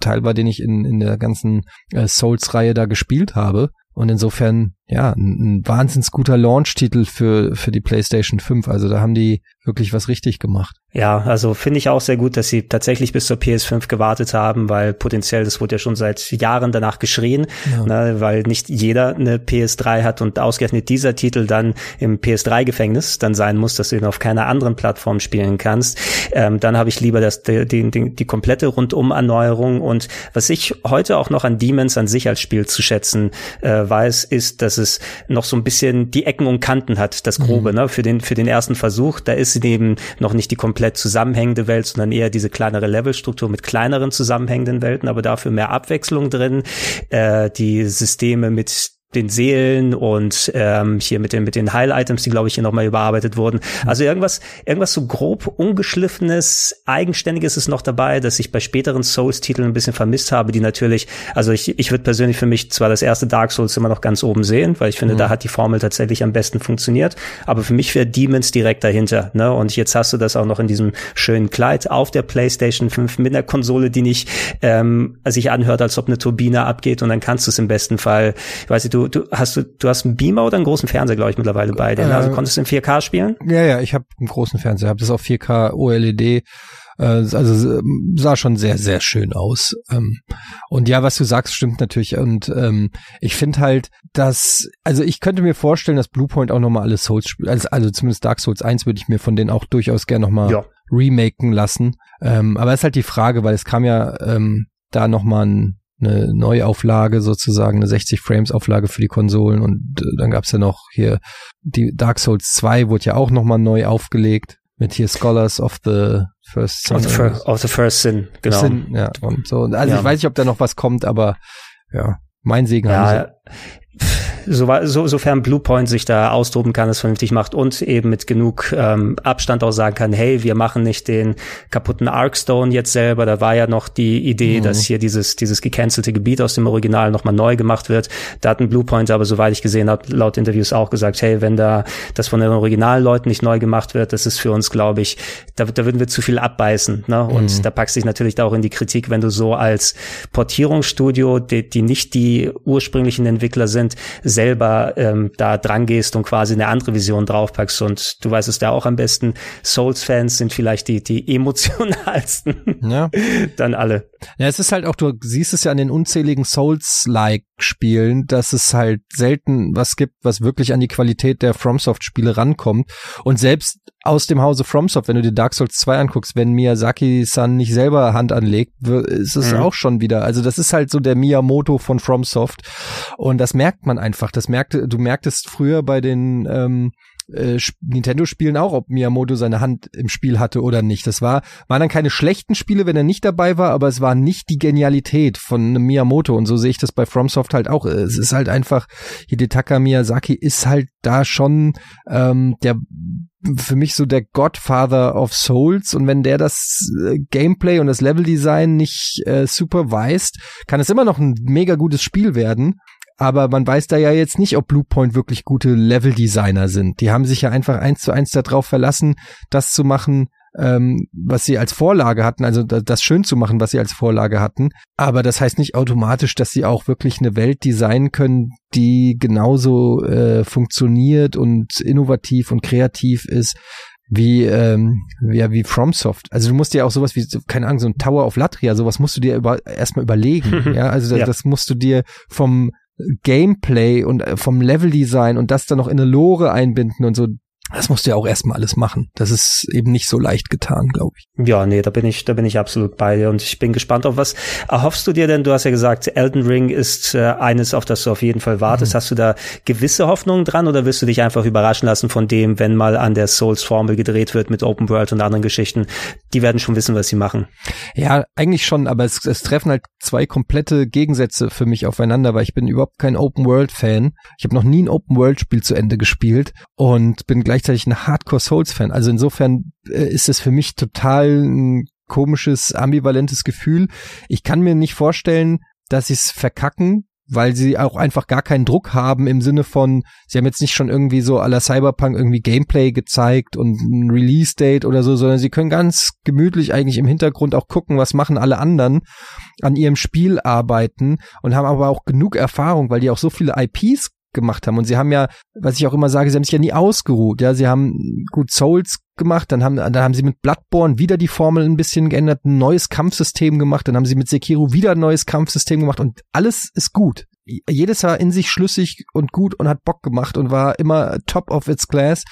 Teil war, den ich in, in der ganzen äh, Souls-Reihe da gespielt habe. Und insofern, ja, ein, ein wahnsinns guter Launch-Titel für, für die PlayStation 5. Also da haben die wirklich was richtig gemacht. Ja, also finde ich auch sehr gut, dass sie tatsächlich bis zur PS5 gewartet haben, weil potenziell, das wurde ja schon seit Jahren danach geschrien, ja. ne, weil nicht jeder eine PS3 hat und ausgerechnet dieser Titel dann im PS3-Gefängnis dann sein muss, dass du ihn auf keiner anderen Plattform spielen kannst. Ähm, dann habe ich lieber das, die, die, die komplette Rundum-Erneuerung und was ich heute auch noch an Demons an sich als Spiel zu schätzen äh, weiß, ist, dass es noch so ein bisschen die Ecken und Kanten hat, das Grobe, mhm. ne, für den, für den ersten Versuch. Da ist eben noch nicht die komplett zusammenhängende Welt, sondern eher diese kleinere Levelstruktur mit kleineren zusammenhängenden Welten, aber dafür mehr Abwechslung drin. Äh, die Systeme mit den Seelen und ähm, hier mit den mit den Heil-Items, die glaube ich hier nochmal überarbeitet wurden. Also irgendwas irgendwas so grob ungeschliffenes, eigenständiges ist noch dabei, dass ich bei späteren Souls-Titeln ein bisschen vermisst habe, die natürlich, also ich ich würde persönlich für mich zwar das erste Dark Souls immer noch ganz oben sehen, weil ich finde, mhm. da hat die Formel tatsächlich am besten funktioniert, aber für mich wäre Demons direkt dahinter, ne? Und jetzt hast du das auch noch in diesem schönen Kleid auf der PlayStation 5 mit einer Konsole, die nicht ähm, sich anhört, als ob eine Turbine abgeht und dann kannst du es im besten Fall, ich weiß nicht, du du, hast du, du hast einen Beamer oder einen großen Fernseher, glaube ich, mittlerweile bei dir. Ne? Also äh, konntest du in 4K spielen? Ja, ja, ich habe einen großen Fernseher, habe das auf 4K OLED. Äh, also sah schon sehr, sehr schön aus. Ähm, und ja, was du sagst, stimmt natürlich. Und ähm, ich finde halt, dass, also ich könnte mir vorstellen, dass Bluepoint auch nochmal alle Souls spielt. Also, also zumindest Dark Souls 1 würde ich mir von denen auch durchaus gerne nochmal ja. remaken lassen. Ähm, aber es ist halt die Frage, weil es kam ja ähm, da nochmal ein eine Neuauflage sozusagen, eine 60 Frames Auflage für die Konsolen und äh, dann gab's ja noch hier die Dark Souls 2 wurde ja auch nochmal neu aufgelegt mit hier Scholars of the First Sin. Of the, fir of the First Sin, genau. Sin, ja, und so. Also ja. ich weiß nicht, ob da noch was kommt, aber ja, mein Segen ja, haben sie so, so, sofern Bluepoint sich da austoben kann, es vernünftig macht und eben mit genug ähm, Abstand auch sagen kann, hey, wir machen nicht den kaputten Arkstone jetzt selber. Da war ja noch die Idee, mhm. dass hier dieses, dieses gecancelte Gebiet aus dem Original nochmal neu gemacht wird. Da hat ein Bluepoint aber, soweit ich gesehen habe, laut Interviews auch gesagt, hey, wenn da das von den Originalleuten nicht neu gemacht wird, das ist für uns, glaube ich, da, da würden wir zu viel abbeißen. Ne? Und mhm. da packst du dich natürlich da auch in die Kritik, wenn du so als Portierungsstudio, die, die nicht die ursprünglichen Entwickler sind, selber ähm, da dran gehst und quasi eine andere Vision draufpackst. Und du weißt es da auch am besten, Souls-Fans sind vielleicht die, die emotionalsten. Ja. Dann alle. Ja, es ist halt auch, du siehst es ja an den unzähligen Souls-like-Spielen, dass es halt selten was gibt, was wirklich an die Qualität der FromSoft-Spiele rankommt. Und selbst aus dem Hause FromSoft, wenn du dir Dark Souls 2 anguckst, wenn Miyazaki-san nicht selber Hand anlegt, ist es mhm. auch schon wieder. Also das ist halt so der Miyamoto von FromSoft. Und das merkt man einfach. Das merkte, du merktest früher bei den ähm, äh, Nintendo-Spielen auch, ob Miyamoto seine Hand im Spiel hatte oder nicht. Das war, waren dann keine schlechten Spiele, wenn er nicht dabei war, aber es war nicht die Genialität von Miyamoto und so sehe ich das bei FromSoft halt auch. Es ist halt einfach, Hidetaka Miyazaki ist halt da schon ähm, der für mich so der Godfather of Souls und wenn der das äh, Gameplay und das Leveldesign nicht äh, supervised, kann es immer noch ein mega gutes Spiel werden aber man weiß da ja jetzt nicht, ob Bluepoint wirklich gute Level-Designer sind. Die haben sich ja einfach eins zu eins darauf verlassen, das zu machen, ähm, was sie als Vorlage hatten, also das schön zu machen, was sie als Vorlage hatten. Aber das heißt nicht automatisch, dass sie auch wirklich eine Welt designen können, die genauso äh, funktioniert und innovativ und kreativ ist wie ähm, ja wie FromSoft. Also du musst dir auch sowas wie keine Ahnung so ein Tower of Latria, sowas musst du dir über, erstmal überlegen. ja, also das, ja. das musst du dir vom Gameplay und äh, vom Leveldesign und das dann noch in eine Lore einbinden und so, das musst du ja auch erstmal alles machen. Das ist eben nicht so leicht getan, glaube ich. Ja, nee, da bin ich, da bin ich absolut bei dir und ich bin gespannt auf was erhoffst du dir denn? Du hast ja gesagt, Elden Ring ist äh, eines, auf das du auf jeden Fall wartest. Mhm. Hast du da gewisse Hoffnungen dran oder wirst du dich einfach überraschen lassen von dem, wenn mal an der Souls-Formel gedreht wird mit Open World und anderen Geschichten? Die werden schon wissen, was sie machen. Ja, eigentlich schon, aber es, es treffen halt zwei komplette Gegensätze für mich aufeinander, weil ich bin überhaupt kein Open World Fan. Ich habe noch nie ein Open World Spiel zu Ende gespielt und bin gleich gleichzeitig ein Hardcore Souls Fan. Also insofern äh, ist es für mich total ein komisches, ambivalentes Gefühl. Ich kann mir nicht vorstellen, dass sie es verkacken, weil sie auch einfach gar keinen Druck haben im Sinne von, sie haben jetzt nicht schon irgendwie so aller Cyberpunk irgendwie Gameplay gezeigt und ein Release-Date oder so, sondern sie können ganz gemütlich eigentlich im Hintergrund auch gucken, was machen alle anderen an ihrem Spiel arbeiten und haben aber auch genug Erfahrung, weil die auch so viele IPs gemacht haben. Und sie haben ja, was ich auch immer sage, sie haben sich ja nie ausgeruht. Ja, sie haben gut Souls gemacht, dann haben, dann haben sie mit Bloodborne wieder die Formel ein bisschen geändert, ein neues Kampfsystem gemacht, dann haben sie mit Sekiro wieder ein neues Kampfsystem gemacht und alles ist gut. Jedes war in sich schlüssig und gut und hat Bock gemacht und war immer top of its class.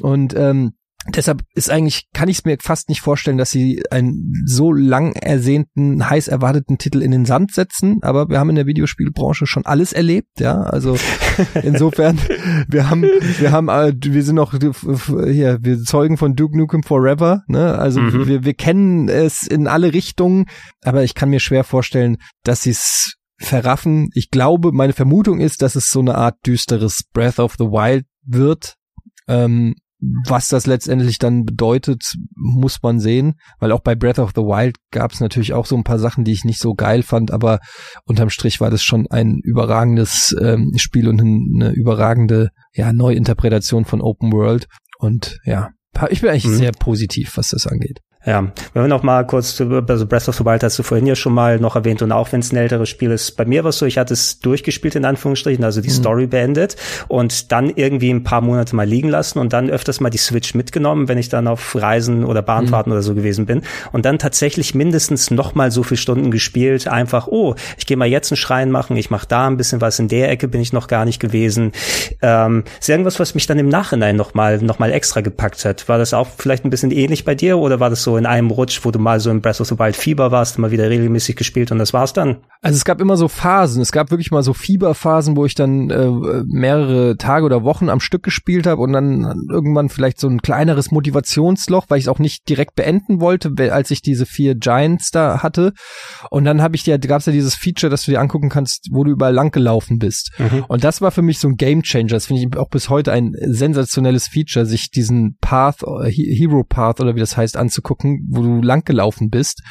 Und ähm, Deshalb ist eigentlich, kann ich es mir fast nicht vorstellen, dass sie einen so lang ersehnten, heiß erwarteten Titel in den Sand setzen. Aber wir haben in der Videospielbranche schon alles erlebt, ja. Also insofern, wir haben, wir haben, äh, wir sind noch hier, wir zeugen von Duke Nukem Forever, ne? Also mhm. wir, wir kennen es in alle Richtungen, aber ich kann mir schwer vorstellen, dass sie es verraffen. Ich glaube, meine Vermutung ist, dass es so eine Art düsteres Breath of the Wild wird. Ähm, was das letztendlich dann bedeutet, muss man sehen, weil auch bei Breath of the Wild gab es natürlich auch so ein paar Sachen, die ich nicht so geil fand, aber unterm Strich war das schon ein überragendes ähm, Spiel und eine überragende ja, Neuinterpretation von Open World und ja, ich bin eigentlich mhm. sehr positiv, was das angeht. Ja, wenn wir noch mal kurz zu also Breath of the Wild hast du vorhin ja schon mal noch erwähnt und auch wenn es ein älteres Spiel ist, bei mir war es so, ich hatte es durchgespielt in Anführungsstrichen, also die mhm. Story beendet und dann irgendwie ein paar Monate mal liegen lassen und dann öfters mal die Switch mitgenommen, wenn ich dann auf Reisen oder Bahnfahrten mhm. oder so gewesen bin und dann tatsächlich mindestens noch mal so viele Stunden gespielt, einfach, oh, ich gehe mal jetzt einen Schrein machen, ich mache da ein bisschen was, in der Ecke bin ich noch gar nicht gewesen. Ähm, ist irgendwas, was mich dann im Nachhinein noch mal, noch mal extra gepackt hat? War das auch vielleicht ein bisschen ähnlich bei dir oder war das so in einem Rutsch, wo du mal so im Breath of the Wild Fieber warst, mal wieder regelmäßig gespielt und das war's dann? Also es gab immer so Phasen. Es gab wirklich mal so Fieberphasen, wo ich dann äh, mehrere Tage oder Wochen am Stück gespielt habe und dann irgendwann vielleicht so ein kleineres Motivationsloch, weil ich es auch nicht direkt beenden wollte, als ich diese vier Giants da hatte. Und dann habe ich dir, gab es ja dieses Feature, dass du dir angucken kannst, wo du überall lang gelaufen bist. Mhm. Und das war für mich so ein Game Changer. Das finde ich auch bis heute ein sensationelles Feature, sich diesen Path, äh, Hero Path oder wie das heißt, anzugucken gucken, wo du lang gelaufen bist.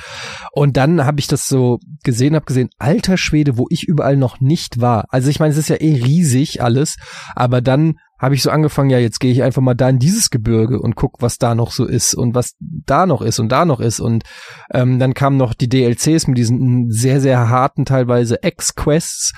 Und dann habe ich das so gesehen, habe gesehen, alter Schwede, wo ich überall noch nicht war. Also ich meine, es ist ja eh riesig alles, aber dann habe ich so angefangen, ja, jetzt gehe ich einfach mal da in dieses Gebirge und guck, was da noch so ist und was da noch ist und da noch ist. Und ähm, dann kamen noch die DLCs mit diesen sehr, sehr harten, teilweise Ex-Quests.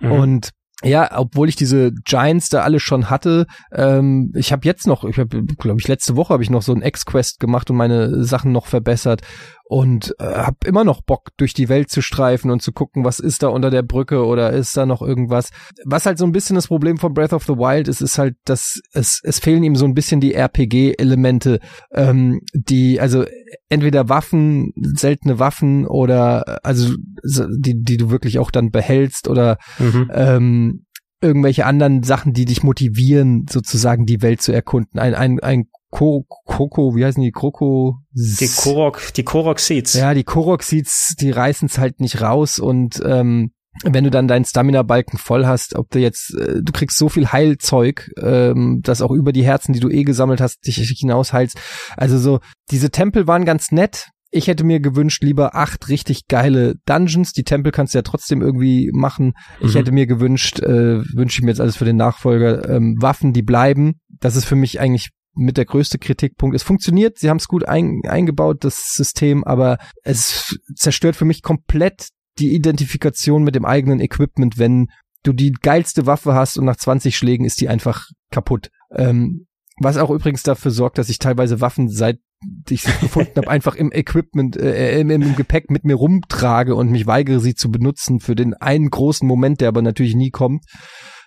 Mhm. Und ja, obwohl ich diese Giants da alle schon hatte, ähm, ich habe jetzt noch, ich habe, glaube ich, letzte Woche habe ich noch so ein X-Quest gemacht und meine Sachen noch verbessert. Und äh, habe immer noch Bock durch die Welt zu streifen und zu gucken, was ist da unter der Brücke oder ist da noch irgendwas. Was halt so ein bisschen das Problem von Breath of the Wild ist, ist halt, dass es es fehlen ihm so ein bisschen die RPG-Elemente, ähm, die also entweder Waffen, seltene Waffen oder also die die du wirklich auch dann behältst oder mhm. ähm, irgendwelche anderen Sachen, die dich motivieren, sozusagen die Welt zu erkunden. Ein, ein, ein Koko, wie heißen die? Kroko? Die Korok, die Korok Seeds. Ja, die Korok Seeds, die reißen es halt nicht raus und ähm, wenn du dann deinen Stamina-Balken voll hast, ob du jetzt, äh, du kriegst so viel Heilzeug, ähm, dass auch über die Herzen, die du eh gesammelt hast, dich hinaus heilst. Also so, diese Tempel waren ganz nett, ich hätte mir gewünscht, lieber acht richtig geile Dungeons. Die Tempel kannst du ja trotzdem irgendwie machen. Ich mhm. hätte mir gewünscht, äh, wünsche ich mir jetzt alles für den Nachfolger, ähm, Waffen, die bleiben. Das ist für mich eigentlich mit der größte Kritikpunkt. Es funktioniert, sie haben es gut ein, eingebaut, das System, aber es zerstört für mich komplett die Identifikation mit dem eigenen Equipment, wenn du die geilste Waffe hast und nach 20 Schlägen ist die einfach kaputt. Ähm, was auch übrigens dafür sorgt, dass ich teilweise Waffen seit ich sie gefunden habe, einfach im Equipment, äh, im, im, Gepäck mit mir rumtrage und mich weigere, sie zu benutzen für den einen großen Moment, der aber natürlich nie kommt.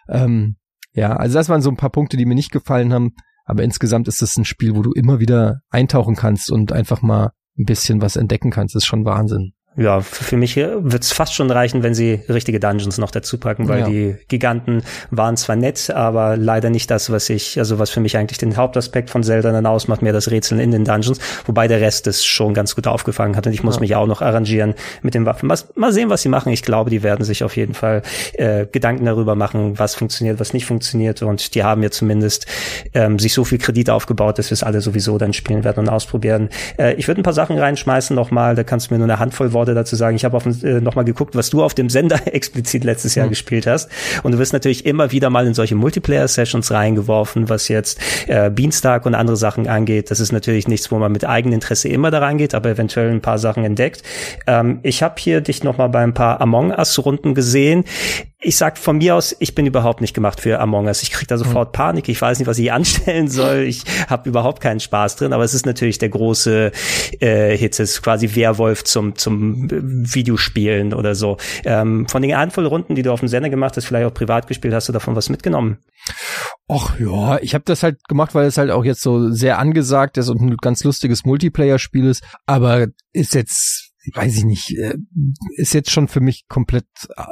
Ähm, ja, also das waren so ein paar Punkte, die mir nicht gefallen haben. Aber insgesamt ist es ein Spiel, wo du immer wieder eintauchen kannst und einfach mal ein bisschen was entdecken kannst. Das ist schon Wahnsinn ja, für mich wird es fast schon reichen, wenn sie richtige Dungeons noch dazu packen, weil ja. die Giganten waren zwar nett, aber leider nicht das, was ich, also was für mich eigentlich den Hauptaspekt von Zelda dann ausmacht, mehr das Rätseln in den Dungeons, wobei der Rest es schon ganz gut aufgefangen hat und ich muss ja. mich auch noch arrangieren mit den Waffen. Was, mal sehen, was sie machen. Ich glaube, die werden sich auf jeden Fall äh, Gedanken darüber machen, was funktioniert, was nicht funktioniert und die haben ja zumindest ähm, sich so viel Kredit aufgebaut, dass wir es alle sowieso dann spielen werden und ausprobieren. Äh, ich würde ein paar Sachen reinschmeißen nochmal, da kannst du mir nur eine Handvoll Worte dazu sagen. Ich habe äh, noch mal geguckt, was du auf dem Sender explizit letztes Jahr mhm. gespielt hast. Und du wirst natürlich immer wieder mal in solche Multiplayer-Sessions reingeworfen, was jetzt äh, Beanstalk und andere Sachen angeht. Das ist natürlich nichts, wo man mit Eigeninteresse immer da reingeht, aber eventuell ein paar Sachen entdeckt. Ähm, ich habe hier dich noch mal bei ein paar Among Us-Runden gesehen ich sag von mir aus, ich bin überhaupt nicht gemacht für Among Us. Ich krieg da sofort hm. Panik. Ich weiß nicht, was ich anstellen soll. Ich habe überhaupt keinen Spaß drin. Aber es ist natürlich der große äh, Hit. Es ist quasi Werwolf zum zum Videospielen oder so. Ähm, von den Handvoll Runden, die du auf dem Sender gemacht hast, vielleicht auch privat gespielt, hast du davon was mitgenommen? Ach ja, ich habe das halt gemacht, weil es halt auch jetzt so sehr angesagt ist und ein ganz lustiges Multiplayer-Spiel ist. Aber ist jetzt weiß ich nicht, äh, ist jetzt schon für mich komplett äh,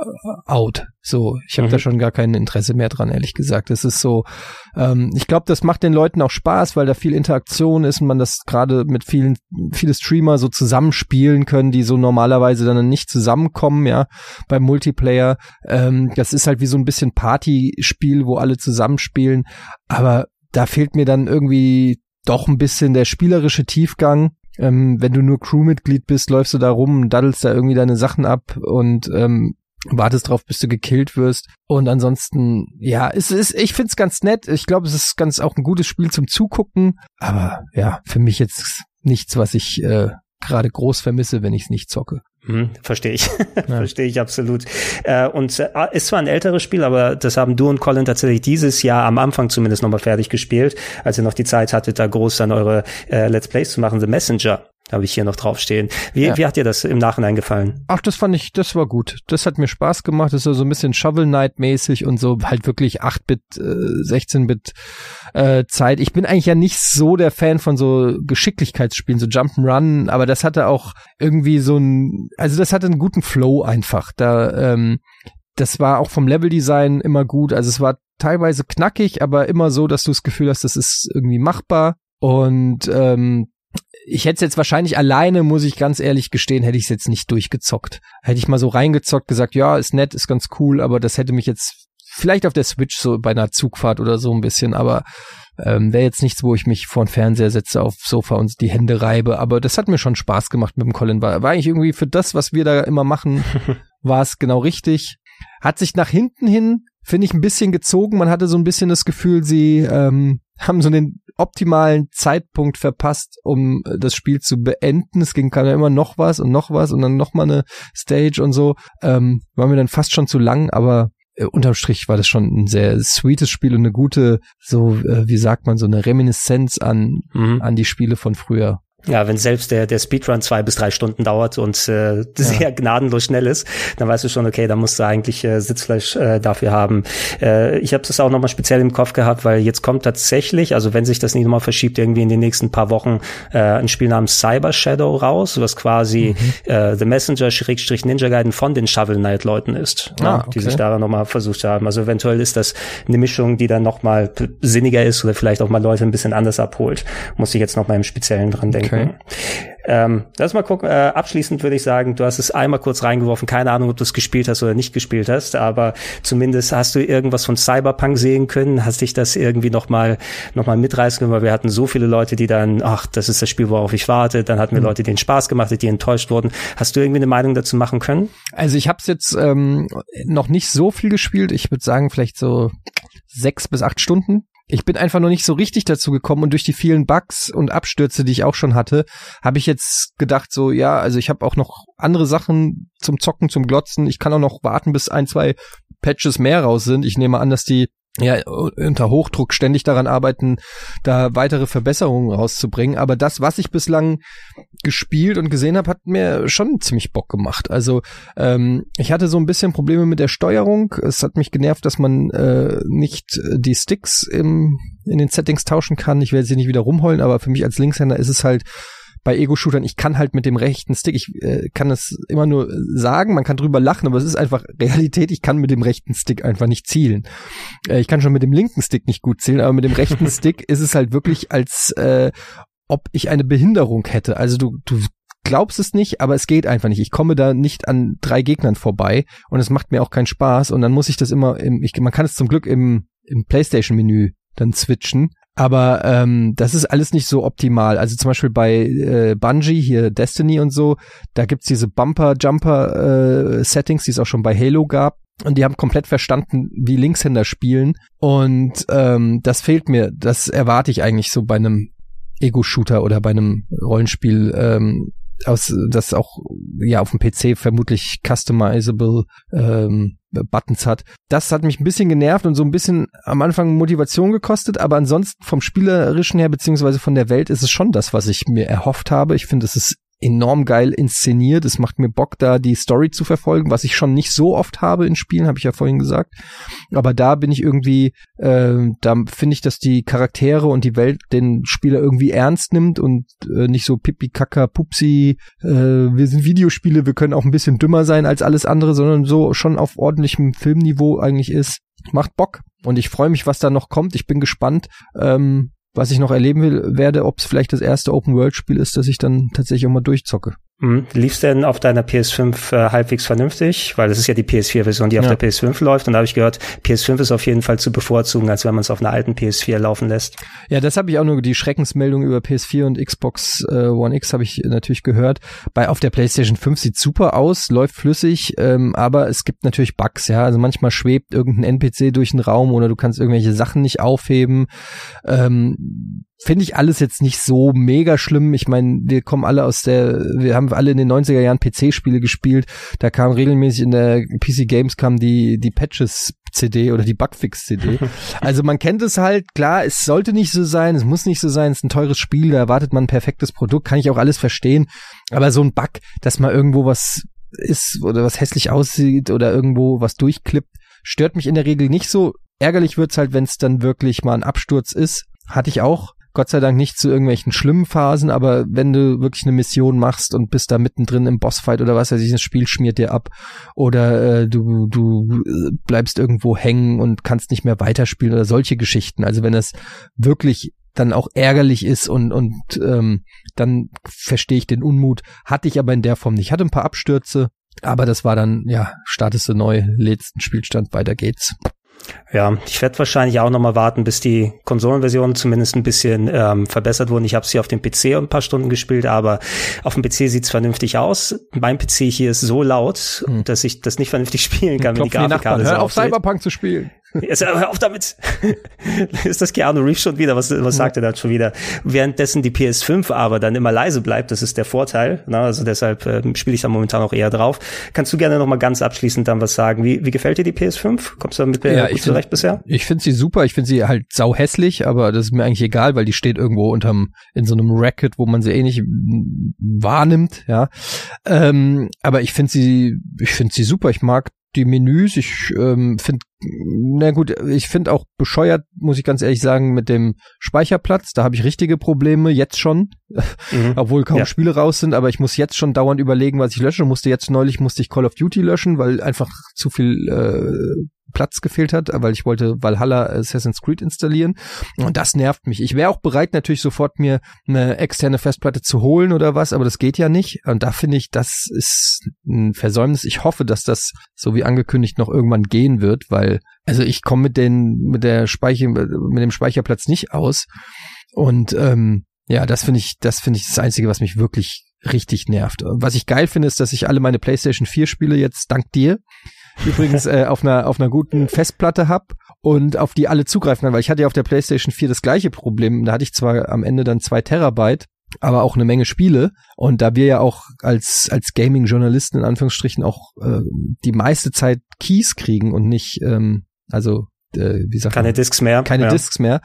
out. So, ich habe mhm. da schon gar kein Interesse mehr dran, ehrlich gesagt. Es ist so, ähm, ich glaube, das macht den Leuten auch Spaß, weil da viel Interaktion ist und man das gerade mit vielen, viele Streamer so zusammenspielen können, die so normalerweise dann nicht zusammenkommen, ja, beim Multiplayer. Ähm, das ist halt wie so ein bisschen Partyspiel, wo alle zusammenspielen. Aber da fehlt mir dann irgendwie doch ein bisschen der spielerische Tiefgang ähm, wenn du nur Crewmitglied bist, läufst du da rum, daddelst da irgendwie deine Sachen ab und ähm, wartest drauf, bis du gekillt wirst. Und ansonsten, ja, es ist, ich find's ganz nett. Ich glaube, es ist ganz auch ein gutes Spiel zum Zugucken. Aber ja, für mich jetzt nichts, was ich äh, gerade groß vermisse, wenn ich es nicht zocke. Hm, Verstehe ich. Ja. Verstehe ich absolut. Äh, und äh, ist zwar ein älteres Spiel, aber das haben du und Colin tatsächlich dieses Jahr am Anfang zumindest nochmal fertig gespielt, als ihr noch die Zeit hattet, da groß dann eure äh, Let's Plays zu machen. The Messenger habe ich hier noch draufstehen. Wie, ja. wie hat dir das im Nachhinein gefallen? Ach, das fand ich, das war gut. Das hat mir Spaß gemacht. Das ist so ein bisschen Shovel Knight mäßig und so halt wirklich 8-Bit, äh, 16-Bit äh, Zeit. Ich bin eigentlich ja nicht so der Fan von so Geschicklichkeitsspielen, so Jump'n'Run, aber das hatte auch irgendwie so ein, also das hatte einen guten Flow einfach. Da, ähm, das war auch vom Leveldesign immer gut. Also es war teilweise knackig, aber immer so, dass du das Gefühl hast, das ist irgendwie machbar. Und ähm, ich hätte es jetzt wahrscheinlich alleine, muss ich ganz ehrlich gestehen, hätte ich es jetzt nicht durchgezockt. Hätte ich mal so reingezockt, gesagt, ja, ist nett, ist ganz cool, aber das hätte mich jetzt vielleicht auf der Switch so bei einer Zugfahrt oder so ein bisschen, aber ähm, wäre jetzt nichts, wo ich mich vor den Fernseher setze, auf Sofa und die Hände reibe. Aber das hat mir schon Spaß gemacht mit dem Colin. War, war eigentlich irgendwie für das, was wir da immer machen, war es genau richtig. Hat sich nach hinten hin, finde ich, ein bisschen gezogen. Man hatte so ein bisschen das Gefühl, sie ähm, haben so den optimalen Zeitpunkt verpasst, um äh, das Spiel zu beenden. Es ging ja immer noch was und noch was und dann noch mal eine Stage und so. Ähm, war mir dann fast schon zu lang, aber äh, unterm Strich war das schon ein sehr sweetes Spiel und eine gute, so äh, wie sagt man, so eine Reminiszenz an mhm. an die Spiele von früher. Ja, wenn selbst der, der Speedrun zwei bis drei Stunden dauert und äh, sehr ja. gnadenlos schnell ist, dann weißt du schon, okay, da musst du eigentlich äh, Sitzfleisch äh, dafür haben. Äh, ich habe das auch nochmal speziell im Kopf gehabt, weil jetzt kommt tatsächlich, also wenn sich das nicht nochmal verschiebt, irgendwie in den nächsten paar Wochen äh, ein Spiel namens Cyber Shadow raus, was quasi mhm. äh, The Messenger Schrägstrich Ninja Gaiden von den Shovel Knight Leuten ist, ah, ja, okay. die sich daran nochmal versucht haben. Also eventuell ist das eine Mischung, die dann nochmal sinniger ist oder vielleicht auch mal Leute ein bisschen anders abholt. Muss ich jetzt nochmal im Speziellen dran denken. Okay. Ähm, lass mal gucken. Äh, abschließend würde ich sagen, du hast es einmal kurz reingeworfen. Keine Ahnung, ob du es gespielt hast oder nicht gespielt hast, aber zumindest hast du irgendwas von Cyberpunk sehen können. Hast dich das irgendwie noch mal noch mal mitreißen können, weil wir hatten so viele Leute, die dann, ach, das ist das Spiel, worauf ich warte. Dann hatten wir mhm. Leute, denen Spaß gemacht hat, die enttäuscht wurden. Hast du irgendwie eine Meinung dazu machen können? Also ich habe es jetzt ähm, noch nicht so viel gespielt. Ich würde sagen, vielleicht so sechs bis acht Stunden ich bin einfach noch nicht so richtig dazu gekommen und durch die vielen Bugs und Abstürze, die ich auch schon hatte, habe ich jetzt gedacht so, ja, also ich habe auch noch andere Sachen zum Zocken, zum Glotzen. Ich kann auch noch warten, bis ein, zwei Patches mehr raus sind. Ich nehme an, dass die ja, unter Hochdruck ständig daran arbeiten, da weitere Verbesserungen rauszubringen. Aber das, was ich bislang gespielt und gesehen habe, hat mir schon ziemlich Bock gemacht. Also ähm, ich hatte so ein bisschen Probleme mit der Steuerung. Es hat mich genervt, dass man äh, nicht die Sticks im, in den Settings tauschen kann. Ich werde sie nicht wieder rumheulen, aber für mich als Linkshänder ist es halt bei Ego-Shootern, ich kann halt mit dem rechten Stick, ich äh, kann es immer nur sagen, man kann drüber lachen, aber es ist einfach Realität, ich kann mit dem rechten Stick einfach nicht zielen. Äh, ich kann schon mit dem linken Stick nicht gut zielen, aber mit dem rechten Stick ist es halt wirklich als äh, ob ich eine Behinderung hätte. Also du, du glaubst es nicht, aber es geht einfach nicht. Ich komme da nicht an drei Gegnern vorbei und es macht mir auch keinen Spaß und dann muss ich das immer im, ich, man kann es zum Glück im, im PlayStation-Menü dann switchen aber ähm, das ist alles nicht so optimal. Also zum Beispiel bei äh, Bungie, hier Destiny und so, da gibt's diese Bumper-Jumper-Settings, äh, die es auch schon bei Halo gab. Und die haben komplett verstanden, wie Linkshänder spielen. Und ähm, das fehlt mir. Das erwarte ich eigentlich so bei einem Ego-Shooter oder bei einem Rollenspiel, ähm, aus, das auch ja auf dem PC vermutlich customizable ähm, Buttons hat. Das hat mich ein bisschen genervt und so ein bisschen am Anfang Motivation gekostet, aber ansonsten vom Spielerischen her beziehungsweise von der Welt ist es schon das, was ich mir erhofft habe. Ich finde, es ist enorm geil inszeniert. Es macht mir Bock, da die Story zu verfolgen, was ich schon nicht so oft habe in Spielen, habe ich ja vorhin gesagt. Aber da bin ich irgendwie, äh, da finde ich, dass die Charaktere und die Welt den Spieler irgendwie ernst nimmt und äh, nicht so pipi kaka pupsi, äh, wir sind Videospiele, wir können auch ein bisschen dümmer sein als alles andere, sondern so schon auf ordentlichem Filmniveau eigentlich ist. Macht Bock. Und ich freue mich, was da noch kommt. Ich bin gespannt. Ähm, was ich noch erleben will, werde, ob es vielleicht das erste Open-World-Spiel ist, das ich dann tatsächlich auch mal durchzocke. Mhm. Lief's denn auf deiner PS5 äh, halbwegs vernünftig? Weil das ist ja die PS4-Version, die ja. auf der PS5 läuft. Und da habe ich gehört, PS5 ist auf jeden Fall zu bevorzugen, als wenn man es auf einer alten PS4 laufen lässt. Ja, das habe ich auch nur die Schreckensmeldung über PS4 und Xbox äh, One X habe ich natürlich gehört. Bei auf der PlayStation 5 sieht super aus, läuft flüssig, ähm, aber es gibt natürlich Bugs. Ja, also manchmal schwebt irgendein NPC durch den Raum oder du kannst irgendwelche Sachen nicht aufheben. Ähm, finde ich alles jetzt nicht so mega schlimm. Ich meine, wir kommen alle aus der, wir haben alle in den 90er Jahren PC-Spiele gespielt. Da kam regelmäßig in der PC Games kam die, die Patches CD oder die Bugfix CD. also man kennt es halt, klar, es sollte nicht so sein, es muss nicht so sein, es ist ein teures Spiel, da erwartet man ein perfektes Produkt, kann ich auch alles verstehen. Aber so ein Bug, dass mal irgendwo was ist oder was hässlich aussieht oder irgendwo was durchklippt, stört mich in der Regel nicht so. Ärgerlich wird's halt, wenn es dann wirklich mal ein Absturz ist. Hatte ich auch Gott sei Dank nicht zu irgendwelchen schlimmen Phasen, aber wenn du wirklich eine Mission machst und bist da mittendrin im Bossfight oder was weiß ich, das Spiel schmiert dir ab oder äh, du, du äh, bleibst irgendwo hängen und kannst nicht mehr weiterspielen oder solche Geschichten. Also wenn es wirklich dann auch ärgerlich ist und, und ähm, dann verstehe ich den Unmut. Hatte ich aber in der Form nicht. Ich hatte ein paar Abstürze, aber das war dann, ja, startest du neu, letzten Spielstand, weiter geht's. Ja, ich werde wahrscheinlich auch nochmal warten, bis die Konsolenversionen zumindest ein bisschen ähm, verbessert wurden. Ich habe sie auf dem PC ein paar Stunden gespielt, aber auf dem PC sieht's vernünftig aus. Mein PC hier ist so laut, hm. dass ich das nicht vernünftig spielen kann, wenn die Grafikkarte Hör auf Cyberpunk zu spielen. Jetzt hör auf damit. ist das Keanu Reeves schon wieder? Was, was sagt er da schon wieder? Währenddessen die PS5 aber dann immer leise bleibt, das ist der Vorteil. Na, also deshalb äh, spiele ich da momentan auch eher drauf. Kannst du gerne noch mal ganz abschließend dann was sagen? Wie, wie gefällt dir die PS5? Kommst du damit ja, gut zurecht bisher? Ich finde sie super. Ich finde sie halt sau hässlich, aber das ist mir eigentlich egal, weil die steht irgendwo unterm in so einem Racket, wo man sie eh nicht wahrnimmt. Ja, ähm, aber ich finde sie, ich finde sie super. Ich mag die Menüs. Ich ähm, finde, na gut, ich finde auch bescheuert, muss ich ganz ehrlich sagen, mit dem Speicherplatz. Da habe ich richtige Probleme, jetzt schon. Mhm. Obwohl kaum ja. Spiele raus sind, aber ich muss jetzt schon dauernd überlegen, was ich lösche. Musste jetzt neulich, musste ich Call of Duty löschen, weil einfach zu viel äh, Platz gefehlt hat, weil ich wollte Valhalla Assassin's Creed installieren. Und das nervt mich. Ich wäre auch bereit, natürlich sofort mir eine externe Festplatte zu holen oder was, aber das geht ja nicht. Und da finde ich, das ist ein Versäumnis. Ich hoffe, dass das, so wie angekündigt, noch irgendwann gehen wird, weil, also ich komme mit den, mit der Speicher, mit dem Speicherplatz nicht aus. Und ähm, ja, das finde ich, das finde ich das Einzige, was mich wirklich richtig nervt. Was ich geil finde, ist, dass ich alle meine PlayStation 4 Spiele jetzt dank dir übrigens äh, auf einer auf einer guten Festplatte hab und auf die alle zugreifen kann, weil ich hatte ja auf der PlayStation 4 das gleiche Problem. Da hatte ich zwar am Ende dann zwei Terabyte, aber auch eine Menge Spiele. Und da wir ja auch als, als Gaming-Journalisten in Anführungsstrichen auch äh, die meiste Zeit Keys kriegen und nicht, ähm, also äh, wie sagt keine man? Disks mehr. Keine ja. Disks mehr.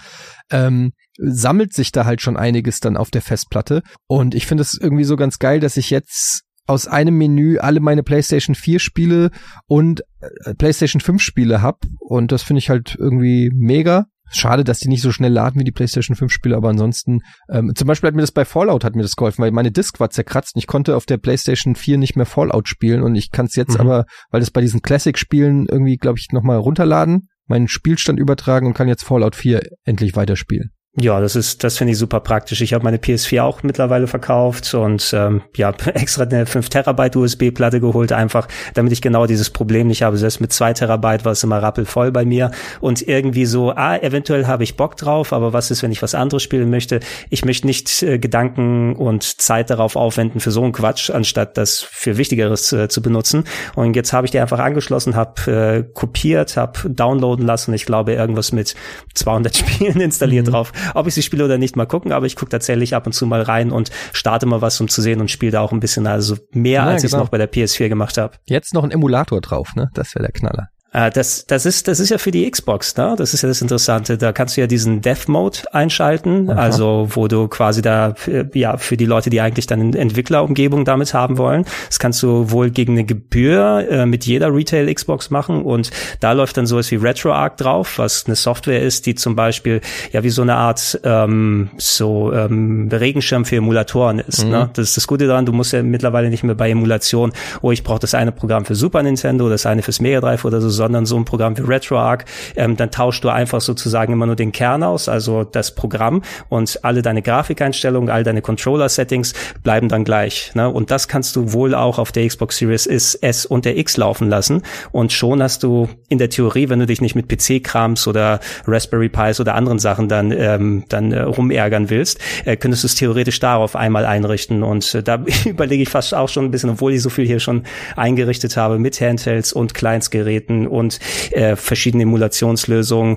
Ähm, sammelt sich da halt schon einiges dann auf der Festplatte. Und ich finde es irgendwie so ganz geil, dass ich jetzt aus einem Menü alle meine PlayStation 4 Spiele und äh, PlayStation 5 Spiele hab und das finde ich halt irgendwie mega. Schade, dass die nicht so schnell laden wie die PlayStation 5 Spiele, aber ansonsten, ähm, zum Beispiel hat mir das bei Fallout hat mir das geholfen, weil meine Disk war zerkratzt und ich konnte auf der PlayStation 4 nicht mehr Fallout spielen und ich kann es jetzt mhm. aber, weil das bei diesen Classic-Spielen irgendwie, glaube ich, nochmal runterladen, meinen Spielstand übertragen und kann jetzt Fallout 4 endlich weiterspielen. Ja, das ist, das finde ich super praktisch. Ich habe meine PS4 auch mittlerweile verkauft und ähm, ja, extra eine 5 Terabyte USB-Platte geholt, einfach, damit ich genau dieses Problem nicht habe. Selbst mit 2 Terabyte war es immer rappelvoll bei mir. Und irgendwie so, ah, eventuell habe ich Bock drauf, aber was ist, wenn ich was anderes spielen möchte? Ich möchte nicht äh, Gedanken und Zeit darauf aufwenden für so einen Quatsch, anstatt das für Wichtigeres äh, zu benutzen. Und jetzt habe ich die einfach angeschlossen, habe äh, kopiert, habe downloaden lassen. Ich glaube, irgendwas mit 200 Spielen installiert mhm. drauf ob ich sie spiele oder nicht, mal gucken, aber ich gucke tatsächlich ab und zu mal rein und starte mal was, um zu sehen und spiele da auch ein bisschen, also mehr, ja, als genau. ich es noch bei der PS4 gemacht habe. Jetzt noch ein Emulator drauf, ne? Das wäre der Knaller. Äh, das, das ist, das ist ja für die Xbox, ne? Das ist ja das Interessante. Da kannst du ja diesen Death Mode einschalten, Aha. also wo du quasi da, äh, ja, für die Leute, die eigentlich dann eine Entwicklerumgebung damit haben wollen. Das kannst du wohl gegen eine Gebühr äh, mit jeder Retail Xbox machen und da läuft dann sowas wie RetroArch drauf, was eine Software ist, die zum Beispiel ja wie so eine Art ähm, so ähm, Regenschirm für Emulatoren ist. Mhm. Ne? Das ist das Gute daran, du musst ja mittlerweile nicht mehr bei Emulation, oh, ich brauche das eine Programm für Super Nintendo, das eine fürs Mega Drive oder so, sondern so ein Programm wie RetroArch, ähm, dann tauschst du einfach sozusagen immer nur den Kern aus, also das Programm und alle deine Grafikeinstellungen, all deine Controller-Settings bleiben dann gleich. Ne? Und das kannst du wohl auch auf der Xbox Series S, S und der X laufen lassen und schon hast du in der Theorie, wenn du dich nicht mit PC-Krams oder Raspberry Pis oder anderen Sachen dann ähm, dann äh, rumärgern willst, äh, könntest du es theoretisch darauf einmal einrichten und äh, da überlege ich fast auch schon ein bisschen, obwohl ich so viel hier schon eingerichtet habe mit Handhelds und Kleinstgeräten und äh, verschiedene Emulationslösungen.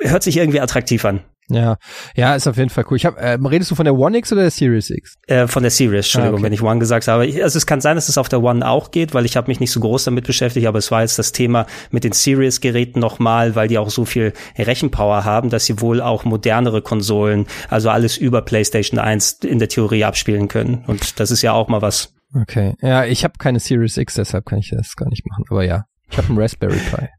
Hört sich irgendwie attraktiv an. Ja, ja, ist auf jeden Fall cool. Ich hab, äh, redest du von der One X oder der Series X? Äh, von der Series, Entschuldigung, ah, okay. wenn ich One gesagt habe. Also es kann sein, dass es auf der One auch geht, weil ich habe mich nicht so groß damit beschäftigt, aber es war jetzt das Thema mit den Series-Geräten nochmal, weil die auch so viel Rechenpower haben, dass sie wohl auch modernere Konsolen, also alles über PlayStation 1 in der Theorie abspielen können. Und das ist ja auch mal was. Okay, ja, ich habe keine Series X, deshalb kann ich das gar nicht machen. Aber ja, ich habe einen Raspberry Pi.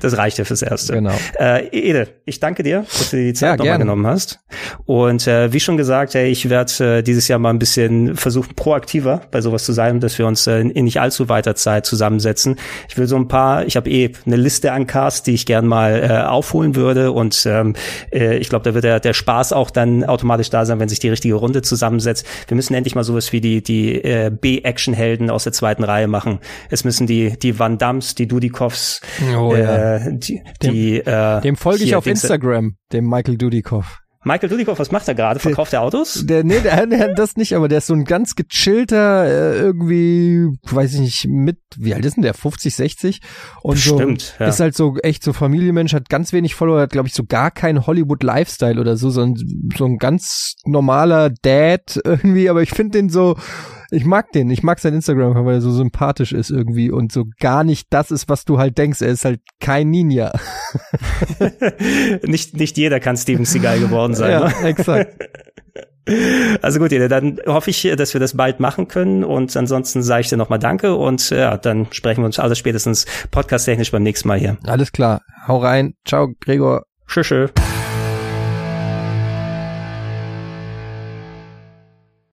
Das reicht ja fürs Erste. Genau. Äh, Ede, ich danke dir, dass du dir die Zeit ja, nochmal genommen hast. Und äh, wie schon gesagt, ey, ich werde äh, dieses Jahr mal ein bisschen versuchen, proaktiver bei sowas zu sein, dass wir uns äh, in nicht allzu weiter Zeit zusammensetzen. Ich will so ein paar, ich habe eh eine Liste an Casts, die ich gern mal äh, aufholen würde. Und ähm, äh, ich glaube, da wird der, der Spaß auch dann automatisch da sein, wenn sich die richtige Runde zusammensetzt. Wir müssen endlich mal sowas wie die, die äh, B-Action-Helden aus der zweiten Reihe machen. Es müssen die, die Van Dams, die Dudikovs, oh, äh, äh, die, dem, die, äh, dem folge ich auf Instagram, dem Michael Dudikoff. Michael Dudikoff, was macht er gerade? Verkauft er Autos? Der, nee, der, der, das nicht, aber der ist so ein ganz gechillter, äh, irgendwie, weiß ich nicht, mit, wie alt ist denn der? 50, 60? Und Bestimmt, so, ja. ist halt so echt so Familienmensch, hat ganz wenig Follower, hat glaube ich so gar keinen Hollywood-Lifestyle oder so, sondern so ein ganz normaler Dad irgendwie, aber ich finde den so, ich mag den, ich mag sein Instagram, weil er so sympathisch ist irgendwie und so gar nicht das ist, was du halt denkst. Er ist halt kein Ninja. nicht, nicht jeder kann Steven Seagal geworden sein. Ja, ne? exakt. Also gut, dann hoffe ich, dass wir das bald machen können und ansonsten sage ich dir nochmal Danke und ja, dann sprechen wir uns alles spätestens podcasttechnisch beim nächsten Mal hier. Alles klar. Hau rein. Ciao, Gregor. Tschüss. tschüss.